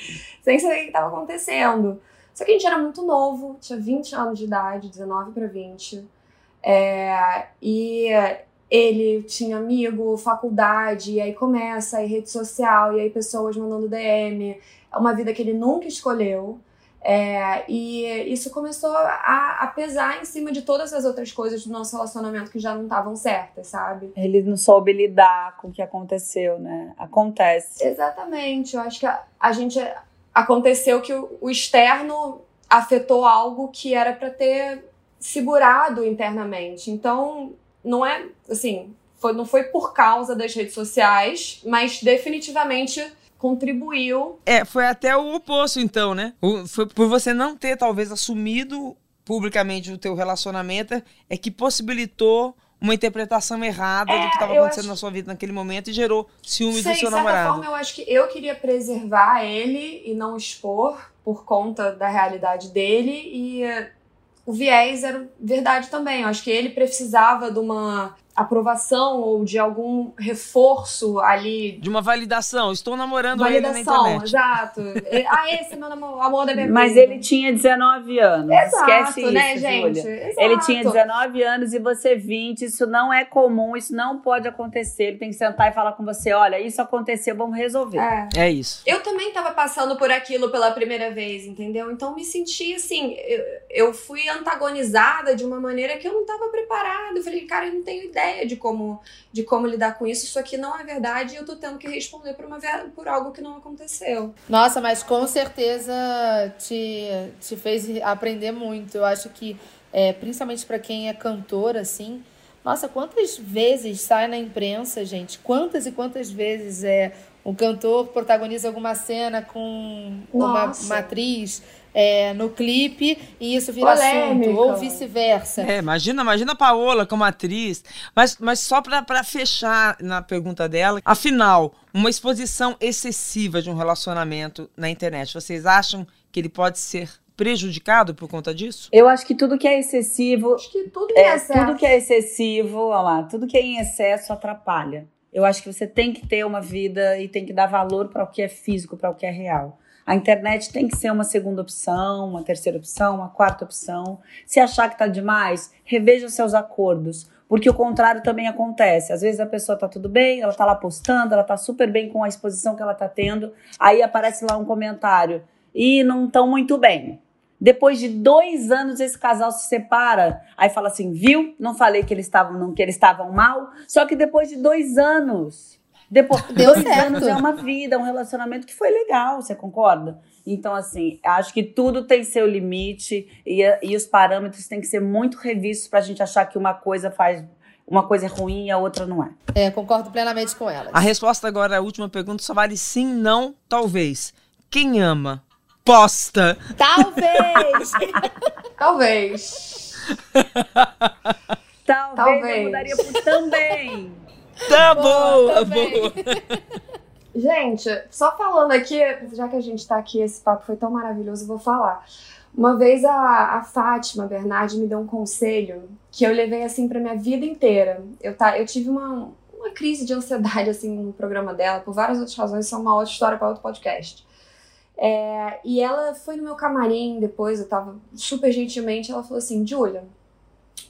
S4: sem saber o que tava acontecendo. Só que a gente era muito novo, tinha 20 anos de idade, 19 para 20. É, e ele tinha amigo, faculdade, e aí começa, aí rede social, e aí pessoas mandando DM. Uma vida que ele nunca escolheu. É, e isso começou a, a, pesar em cima de todas as outras coisas do nosso relacionamento que já não estavam certas, sabe?
S2: Ele não soube lidar com o que aconteceu, né? Acontece.
S4: Exatamente. Eu acho que a, a gente. Aconteceu que o, o externo afetou algo que era para ter segurado internamente. Então, não é assim, foi, não foi por causa das redes sociais, mas definitivamente contribuiu.
S1: É, foi até o oposto, então, né? Foi por você não ter, talvez, assumido publicamente o teu relacionamento, é que possibilitou uma interpretação errada é, do que estava acontecendo acho... na sua vida naquele momento e gerou ciúme Sei, do seu namorado. De certa
S4: forma, eu acho que eu queria preservar ele e não expor por conta da realidade dele e uh, o viés era verdade também. Eu acho que ele precisava de uma aprovação ou de algum reforço ali.
S1: De uma validação. Estou namorando validação, ele na internet.
S4: exato. ah, esse é meu amor da minha vida.
S2: Mas ele tinha 19 anos.
S4: Exato,
S2: Esquece
S4: né,
S2: isso,
S4: gente?
S2: Exato. Ele tinha 19 anos e você 20. Isso não é comum, isso não pode acontecer. Ele tem que sentar e falar com você: olha, isso aconteceu, vamos resolver.
S1: É, é isso.
S4: Eu também estava passando por aquilo pela primeira vez, entendeu? Então me senti assim, eu, eu fui antagonizada de uma maneira que eu não estava preparada. Eu falei, cara, eu não tenho ideia ideia de como, de como lidar com isso. Isso aqui não é verdade e eu tô tendo que responder por, uma, por algo que não aconteceu.
S3: Nossa, mas com certeza te, te fez aprender muito. Eu acho que, é, principalmente para quem é cantor, assim. Nossa, quantas vezes sai na imprensa, gente? Quantas e quantas vezes é um cantor protagoniza alguma cena com uma, uma atriz é, no clipe e isso vira Polêmica. assunto, ou vice-versa.
S1: É, imagina, imagina a Paola como atriz. Mas, mas só para fechar na pergunta dela, afinal, uma exposição excessiva de um relacionamento na internet, vocês acham que ele pode ser prejudicado por conta disso?
S2: Eu acho que tudo que é excessivo.
S4: Acho que tudo que é, é
S2: tudo que é excessivo, olha lá, tudo que é em excesso atrapalha. Eu acho que você tem que ter uma vida e tem que dar valor para o que é físico, para o que é real. A internet tem que ser uma segunda opção, uma terceira opção, uma quarta opção. Se achar que está demais, reveja seus acordos. Porque o contrário também acontece. Às vezes a pessoa está tudo bem, ela está lá postando, ela está super bem com a exposição que ela está tendo. Aí aparece lá um comentário. E não estão muito bem. Depois de dois anos, esse casal se separa. Aí fala assim: viu? Não falei que eles estavam que eles estavam mal. Só que depois de dois anos depois, Deu dois certo. anos é uma vida, é um relacionamento que foi legal, você concorda? Então, assim, acho que tudo tem seu limite e, e os parâmetros têm que ser muito revistos para a gente achar que uma coisa faz. Uma coisa é ruim e a outra não é.
S3: É, concordo plenamente com ela.
S1: A resposta agora, a última pergunta, só vale sim, não, talvez. Quem ama? Posta!
S3: Talvez!
S4: talvez.
S2: Talvez, talvez. eu mudaria por também.
S1: Tá boa, boa. boa.
S4: Gente, só falando aqui, já que a gente tá aqui, esse papo foi tão maravilhoso, eu vou falar. Uma vez a, a Fátima Bernardi me deu um conselho que eu levei assim pra minha vida inteira. Eu, tá, eu tive uma, uma crise de ansiedade assim no programa dela, por várias outras razões, isso é uma outra história para outro podcast. É, e ela foi no meu camarim depois, eu tava super gentilmente, ela falou assim: Julia,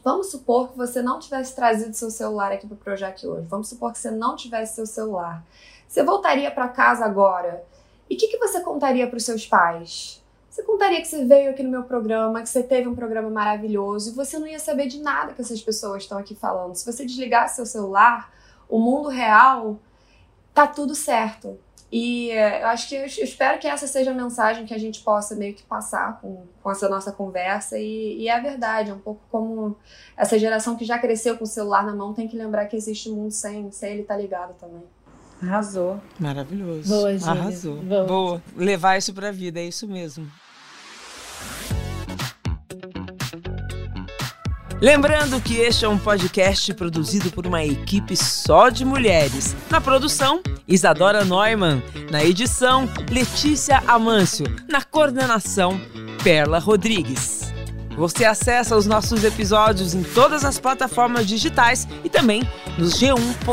S4: Vamos supor que você não tivesse trazido seu celular aqui para o projeto hoje. Vamos supor que você não tivesse seu celular. Você voltaria para casa agora e o que, que você contaria para os seus pais? Você contaria que você veio aqui no meu programa, que você teve um programa maravilhoso e você não ia saber de nada que essas pessoas estão aqui falando. Se você desligasse seu celular, o mundo real tá tudo certo. E eh, eu acho que eu espero que essa seja a mensagem que a gente possa meio que passar com, com essa nossa conversa. E, e é verdade, é um pouco como essa geração que já cresceu com o celular na mão tem que lembrar que existe um mundo sem, sem ele estar tá ligado também.
S2: Arrasou.
S1: Maravilhoso.
S3: Boa, Júlia.
S1: Arrasou. Boa. Boa. Levar isso pra vida, é isso mesmo. Lembrando que este é um podcast produzido por uma equipe só de mulheres. Na produção, Isadora Neumann. Na edição, Letícia Amâncio. Na coordenação, Perla Rodrigues. Você acessa os nossos episódios em todas as plataformas digitais e também no g1.com.br.